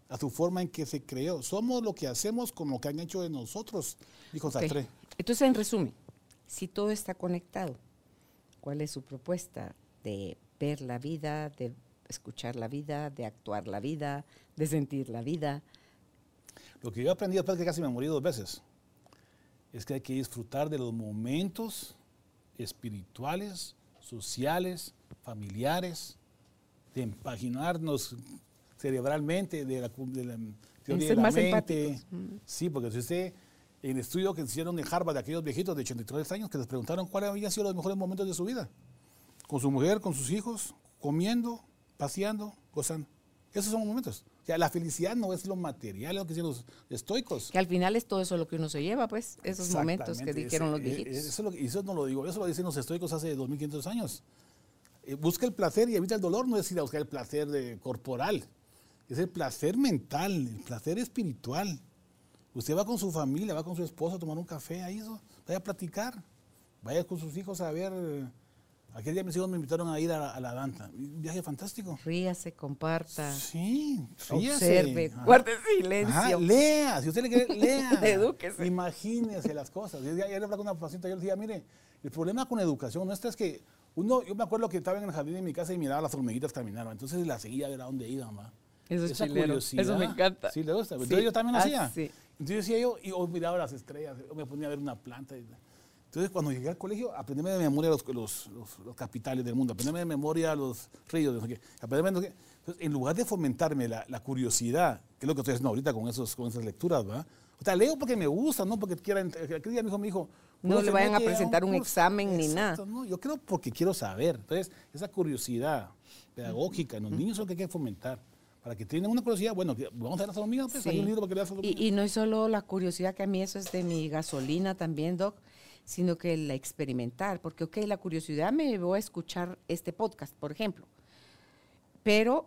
a su forma en que se creó. Somos lo que hacemos con lo que han hecho de nosotros, dijo Ok. Sartre. Entonces, en resumen, si todo está conectado, ¿cuál es su propuesta de ver la vida, de escuchar la vida, de actuar la vida, de sentir la vida? Lo que yo aprendí después que casi me morí dos veces es que hay que disfrutar de los momentos espirituales, sociales, familiares, de empaginarnos cerebralmente de la, de la teoría de la mente. empáticos. Sí, porque si usted, en el estudio que hicieron en Harvard de aquellos viejitos de 83 años que les preguntaron cuáles habían sido los mejores momentos de su vida, con su mujer, con sus hijos, comiendo, paseando, gozando. Esos son los momentos. O sea, la felicidad no es lo material, es lo que dicen los estoicos. Que al final es todo eso lo que uno se lleva, pues, esos momentos que dijeron los eh, viejitos. Eso, es lo eso no lo digo, eso lo dicen los estoicos hace 2500 años. Eh, busca el placer y evita el dolor, no es ir a buscar el placer de- corporal, es el placer mental, el placer espiritual. Usted va con su familia, va con su esposo a tomar un café ahí, eso, vaya a platicar. Vaya con sus hijos a ver. eh, Aquel día mis hijos me invitaron a ir a, la- a la Danta. Un viaje fantástico. Ríase, comparta, Sí, ríase. observe, Ajá. guarde Ajá, silencio. lea, si usted le quiere, lea. Edúquese. Imagínese las cosas. Yo ayer hablaba con una paciente, yo le decía, mire, el problema con la educación nuestra es que uno, yo me acuerdo que estaba en el jardín de mi casa y miraba las hormiguitas caminar, entonces la seguía a ver a dónde iban, ¿va? Eso es curiosidad. eso me encanta. Sí, le gusta. Sí, Entonces yo también lo ah, hacía. sí. Entonces decía yo, y o miraba las estrellas, o me ponía a ver una planta. y- Entonces cuando llegué al colegio, aprendíme de memoria los, los, los- los capitales del mundo, aprendíme de memoria los ríos, no sé qué, aprendíme de no sé qué. Entonces, en lugar de fomentarme la, la curiosidad, que es lo que estoy haciendo ahorita con, esos, con esas lecturas, ¿va? O sea, leo porque me gusta, no porque quiera. Aquel día mi hijo me dijo. No "Uno le vayan a presentar un curso". examen ni nada. No, yo creo porque quiero saber. Entonces, esa curiosidad pedagógica en los niños es lo que hay que fomentar. Para que tengan una curiosidad, bueno, vamos a ver las hormigas, pues, Sí. hay un libro para que leas las hormigas. Y, y no es solo la curiosidad, que a mí eso es de mi gasolina también, Doc, sino que la experimentar. Porque, ok, la curiosidad me llevó a escuchar este podcast, por ejemplo. Pero,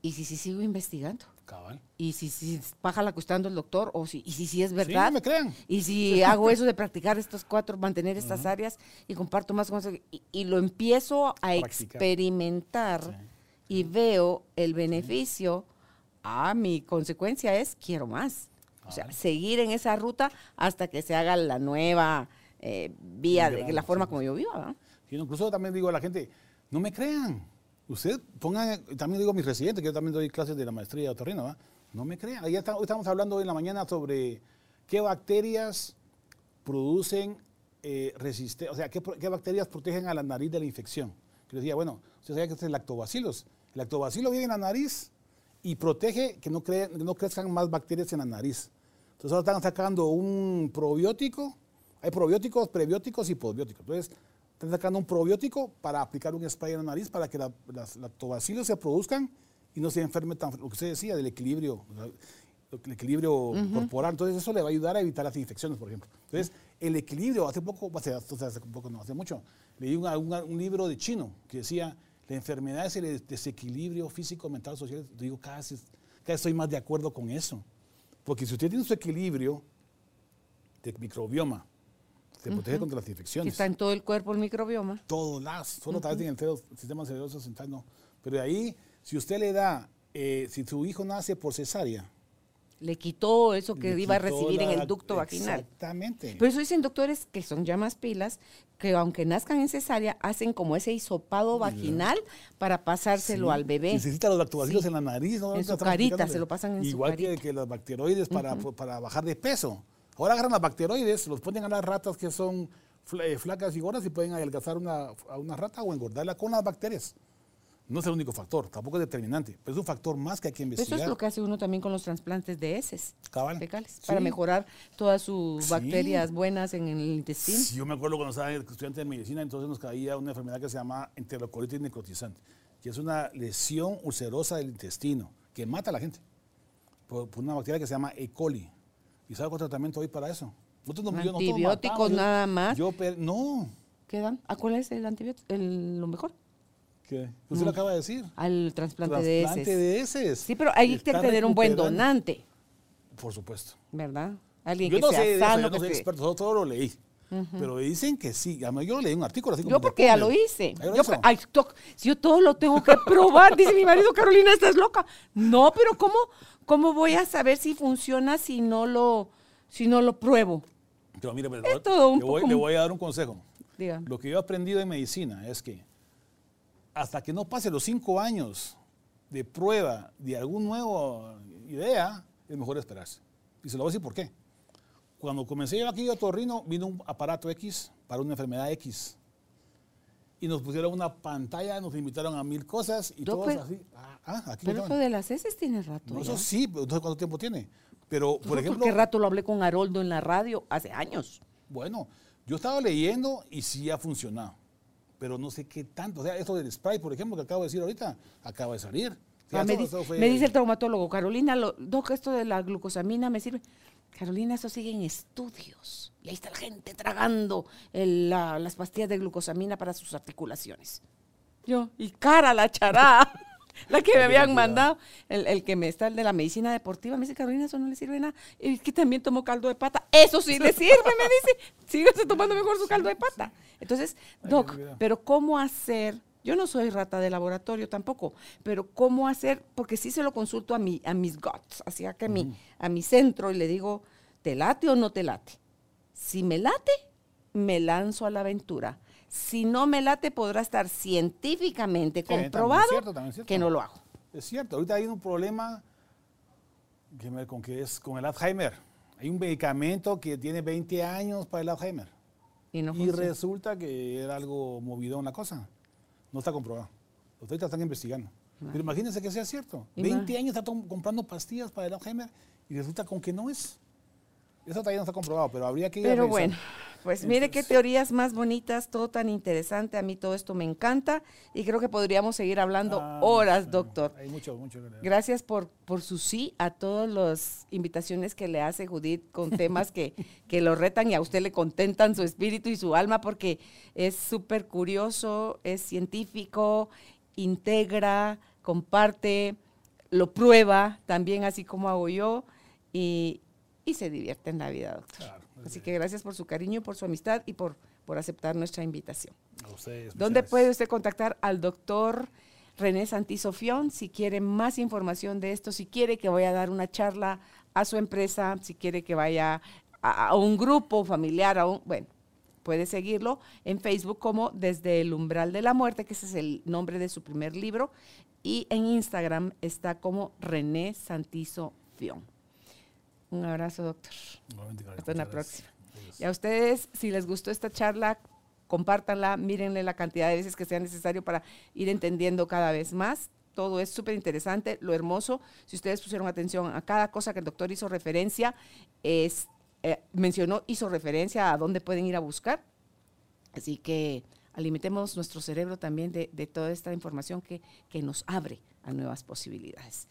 ¿y si, si sigo investigando? Cabal. ¿Y si, si baja la costando el doctor? ¿O si, ¿Y si, si es Sí, verdad? no me crean. Y si hago eso de practicar estos cuatro, mantener estas áreas y comparto más cosas y, y lo empiezo a Practicar. experimentar y veo el beneficio, a mi consecuencia es quiero más. O sea, seguir en esa ruta hasta que se haga la nueva eh, vía, de la forma como yo viva. ¿verdad? Sí, incluso también digo a la gente, no me crean. Usted pongan, también digo a mis residentes, que yo también doy clases de la maestría de otorrino, ¿va? no me crean. Ahí está- hoy estamos hablando hoy en la mañana sobre qué bacterias producen eh, resistencia, o sea, qué, bacterias protegen a la nariz de la infección. Yo decía, bueno, usted sabía que es el lactobacilos. El lactobacilo vive en la nariz y protege que no, cre- que no crezcan más bacterias en la nariz. Entonces ahora están sacando un probiótico, hay probióticos, prebióticos y posbióticos. Entonces están sacando un probiótico para aplicar un spray en la nariz para que la- las lactobacilos se produzcan y no se enferme tan, lo que usted decía, del equilibrio, el equilibrio corporal. Entonces eso le va a ayudar a evitar las infecciones, por ejemplo. Entonces el equilibrio, hace poco, hace poco no, hace mucho, leí un, un- un libro de chino que decía, la enfermedad es el des- desequilibrio físico, mental, social. Digo, cada vez, cada vez estoy más de acuerdo con eso. Porque si usted tiene su equilibrio de microbioma, se protege contra las infecciones. está en todo el cuerpo el microbioma. Todos las, solo tal vez en el cero- sistema nervioso central no. Pero de ahí, si usted le da, eh, si su hijo nace por cesárea, Le quitó eso que iba a recibir en el ducto vaginal. Exactamente. Por eso dicen doctores que son ya más pilas, que aunque nazcan en cesárea, hacen como ese hisopado vaginal para pasárselo Sí. al bebé. Necesita los lactobacilos Sí. en la nariz. ¿no? En su carita, se lo pasan en su Igual que, carita. que los bacteroides para, para bajar de peso. Ahora agarran los bacteroides, los ponen a las ratas que son eh, flacas y gordas y pueden adelgazar una, a una rata o engordarla con las bacterias. No es el único factor, tampoco es determinante, pero es un factor más que hay que Eso investigar. es lo que hace uno también con los trasplantes de heces Cabal. fecales, Sí. para mejorar todas sus Sí. bacterias buenas en el intestino. Sí, yo me acuerdo cuando estaba estudiante de medicina, entonces nos caía una enfermedad que se llama enterocolitis necrotizante, que es una lesión ulcerosa del intestino que mata a la gente por, por una bacteria que se llama E. coli. ¿Y sabe cuál tratamiento hay para eso? Nosotros no- Antibióticos yo- nada más. Yo, no. ¿Qué dan? ¿A cuál es el antibiótico? El, lo mejor. ¿Qué? Usted lo acaba de decir. Al trasplante, de Trasplante heces. de heces. Sí, pero hay que tener un buen donante, Por supuesto. ¿verdad? Alguien Yo que no sea sé, eso, yo no soy experto, solo todo lo leí. Pero dicen que sí. Además, yo leí un artículo así como Yo porque ya lo hice. Yo, ay, si yo todo lo tengo que probar, dice mi marido, Carolina, estás loca. No, pero ¿cómo, cómo voy a saber si funciona si no lo, si no lo pruebo? Pero mire, Es todo un le, voy, poco- le voy a dar un consejo. Diga. Lo que yo he aprendido en medicina es que hasta que no pase los cinco años de prueba de algún nuevo idea, es mejor esperarse. Y se lo voy a decir por qué. Cuando comencé yo aquí a Torrino, vino un aparato X para una enfermedad X. Y nos pusieron una pantalla, nos invitaron a mil cosas y No, todos pero- así. Ah, ah, aquí Pero eso de las heces tiene rato. No, eso sí, pero entonces ¿cuánto tiempo tiene? Pero, por ¿Por ejemplo, qué rato lo hablé con Haroldo en la radio? Hace años. Bueno, yo estaba leyendo y sí ha funcionado, pero no sé qué tanto. O sea, esto del spray, por ejemplo, que acabo de decir ahorita, acaba de salir. Ah, me, di- fue- me dice el traumatólogo, Carolina, lo, doc, esto de la glucosamina me sirve. Carolina, eso sigue en estudios. Y ahí está la gente tragando el- la- las pastillas de glucosamina para sus articulaciones. Yo, y cara la chará. la que me habían mandado, el, el, que me está el de la medicina deportiva, me dice, Carolina, eso no le sirve nada. Y es que también tomo caldo de pata. Eso sí le sirve, me dice. Síguese tomando mejor su caldo de pata. Entonces, Doc, pero ¿cómo hacer? Yo no soy rata de laboratorio tampoco, pero ¿cómo hacer? Porque sí se lo consulto a, mi, a mis guts, así que a, mi, a mi centro y le digo, ¿te late o no te late? Si me late, me lanzo a la aventura. Si no me late, podrá estar científicamente comprobado que no lo hago. Es cierto, ahorita hay un problema con, que es con el Alzheimer. Hay un medicamento que tiene 20 años para el Alzheimer. Y, resulta que era algo movido una cosa. No está comprobado. Los ahorita están investigando. Pero imagínense que sea cierto. 20 años está comprando pastillas para el Alzheimer y resulta con que no es. Eso todavía no está comprobado, pero habría que ir Pero bueno, pues mire qué teorías más bonitas, todo tan interesante. A mí todo esto me encanta y creo que podríamos seguir hablando ah, horas, doctor. Hay mucho, mucho Gracias por, por su sí a todas las invitaciones que le hace Judith con temas que, que lo retan y a usted le contentan su espíritu y su alma porque es súper curioso, es científico, integra, comparte, lo prueba también así como hago yo. Y, y se divierte en la vida, doctor. Así que gracias por su cariño, por su amistad y por, por aceptar nuestra invitación. A ustedes, ¿Dónde puede usted contactar al doctor René Santisofión si quiere más información de esto, si quiere que vaya a dar una charla a su empresa, si quiere que vaya a, un grupo familiar, a un, bueno, puede seguirlo en Facebook como Desde el umbral de la muerte, que ese es el nombre de su primer libro, y en Instagram está como René Santizo un abrazo, doctor. Hasta la próxima. Y a ustedes, si les gustó esta charla, compártanla, mírenle la cantidad de veces que sea necesario para ir entendiendo cada vez más. Todo es súper interesante, lo hermoso. Si ustedes pusieron atención a cada cosa que el doctor hizo referencia, es, eh, mencionó, hizo referencia a dónde pueden ir a buscar. Así que alimentemos nuestro cerebro también de, toda esta información que, que nos abre a nuevas posibilidades.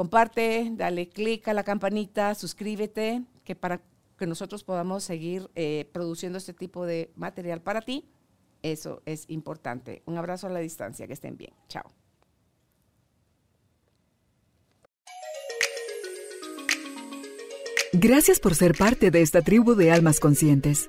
Comparte, dale clic a la campanita, suscríbete, que para que nosotros podamos seguir eh, produciendo este tipo de material para ti, eso es importante. Un abrazo a la distancia, que estén bien. Chao. Gracias por ser parte de esta tribu de almas conscientes.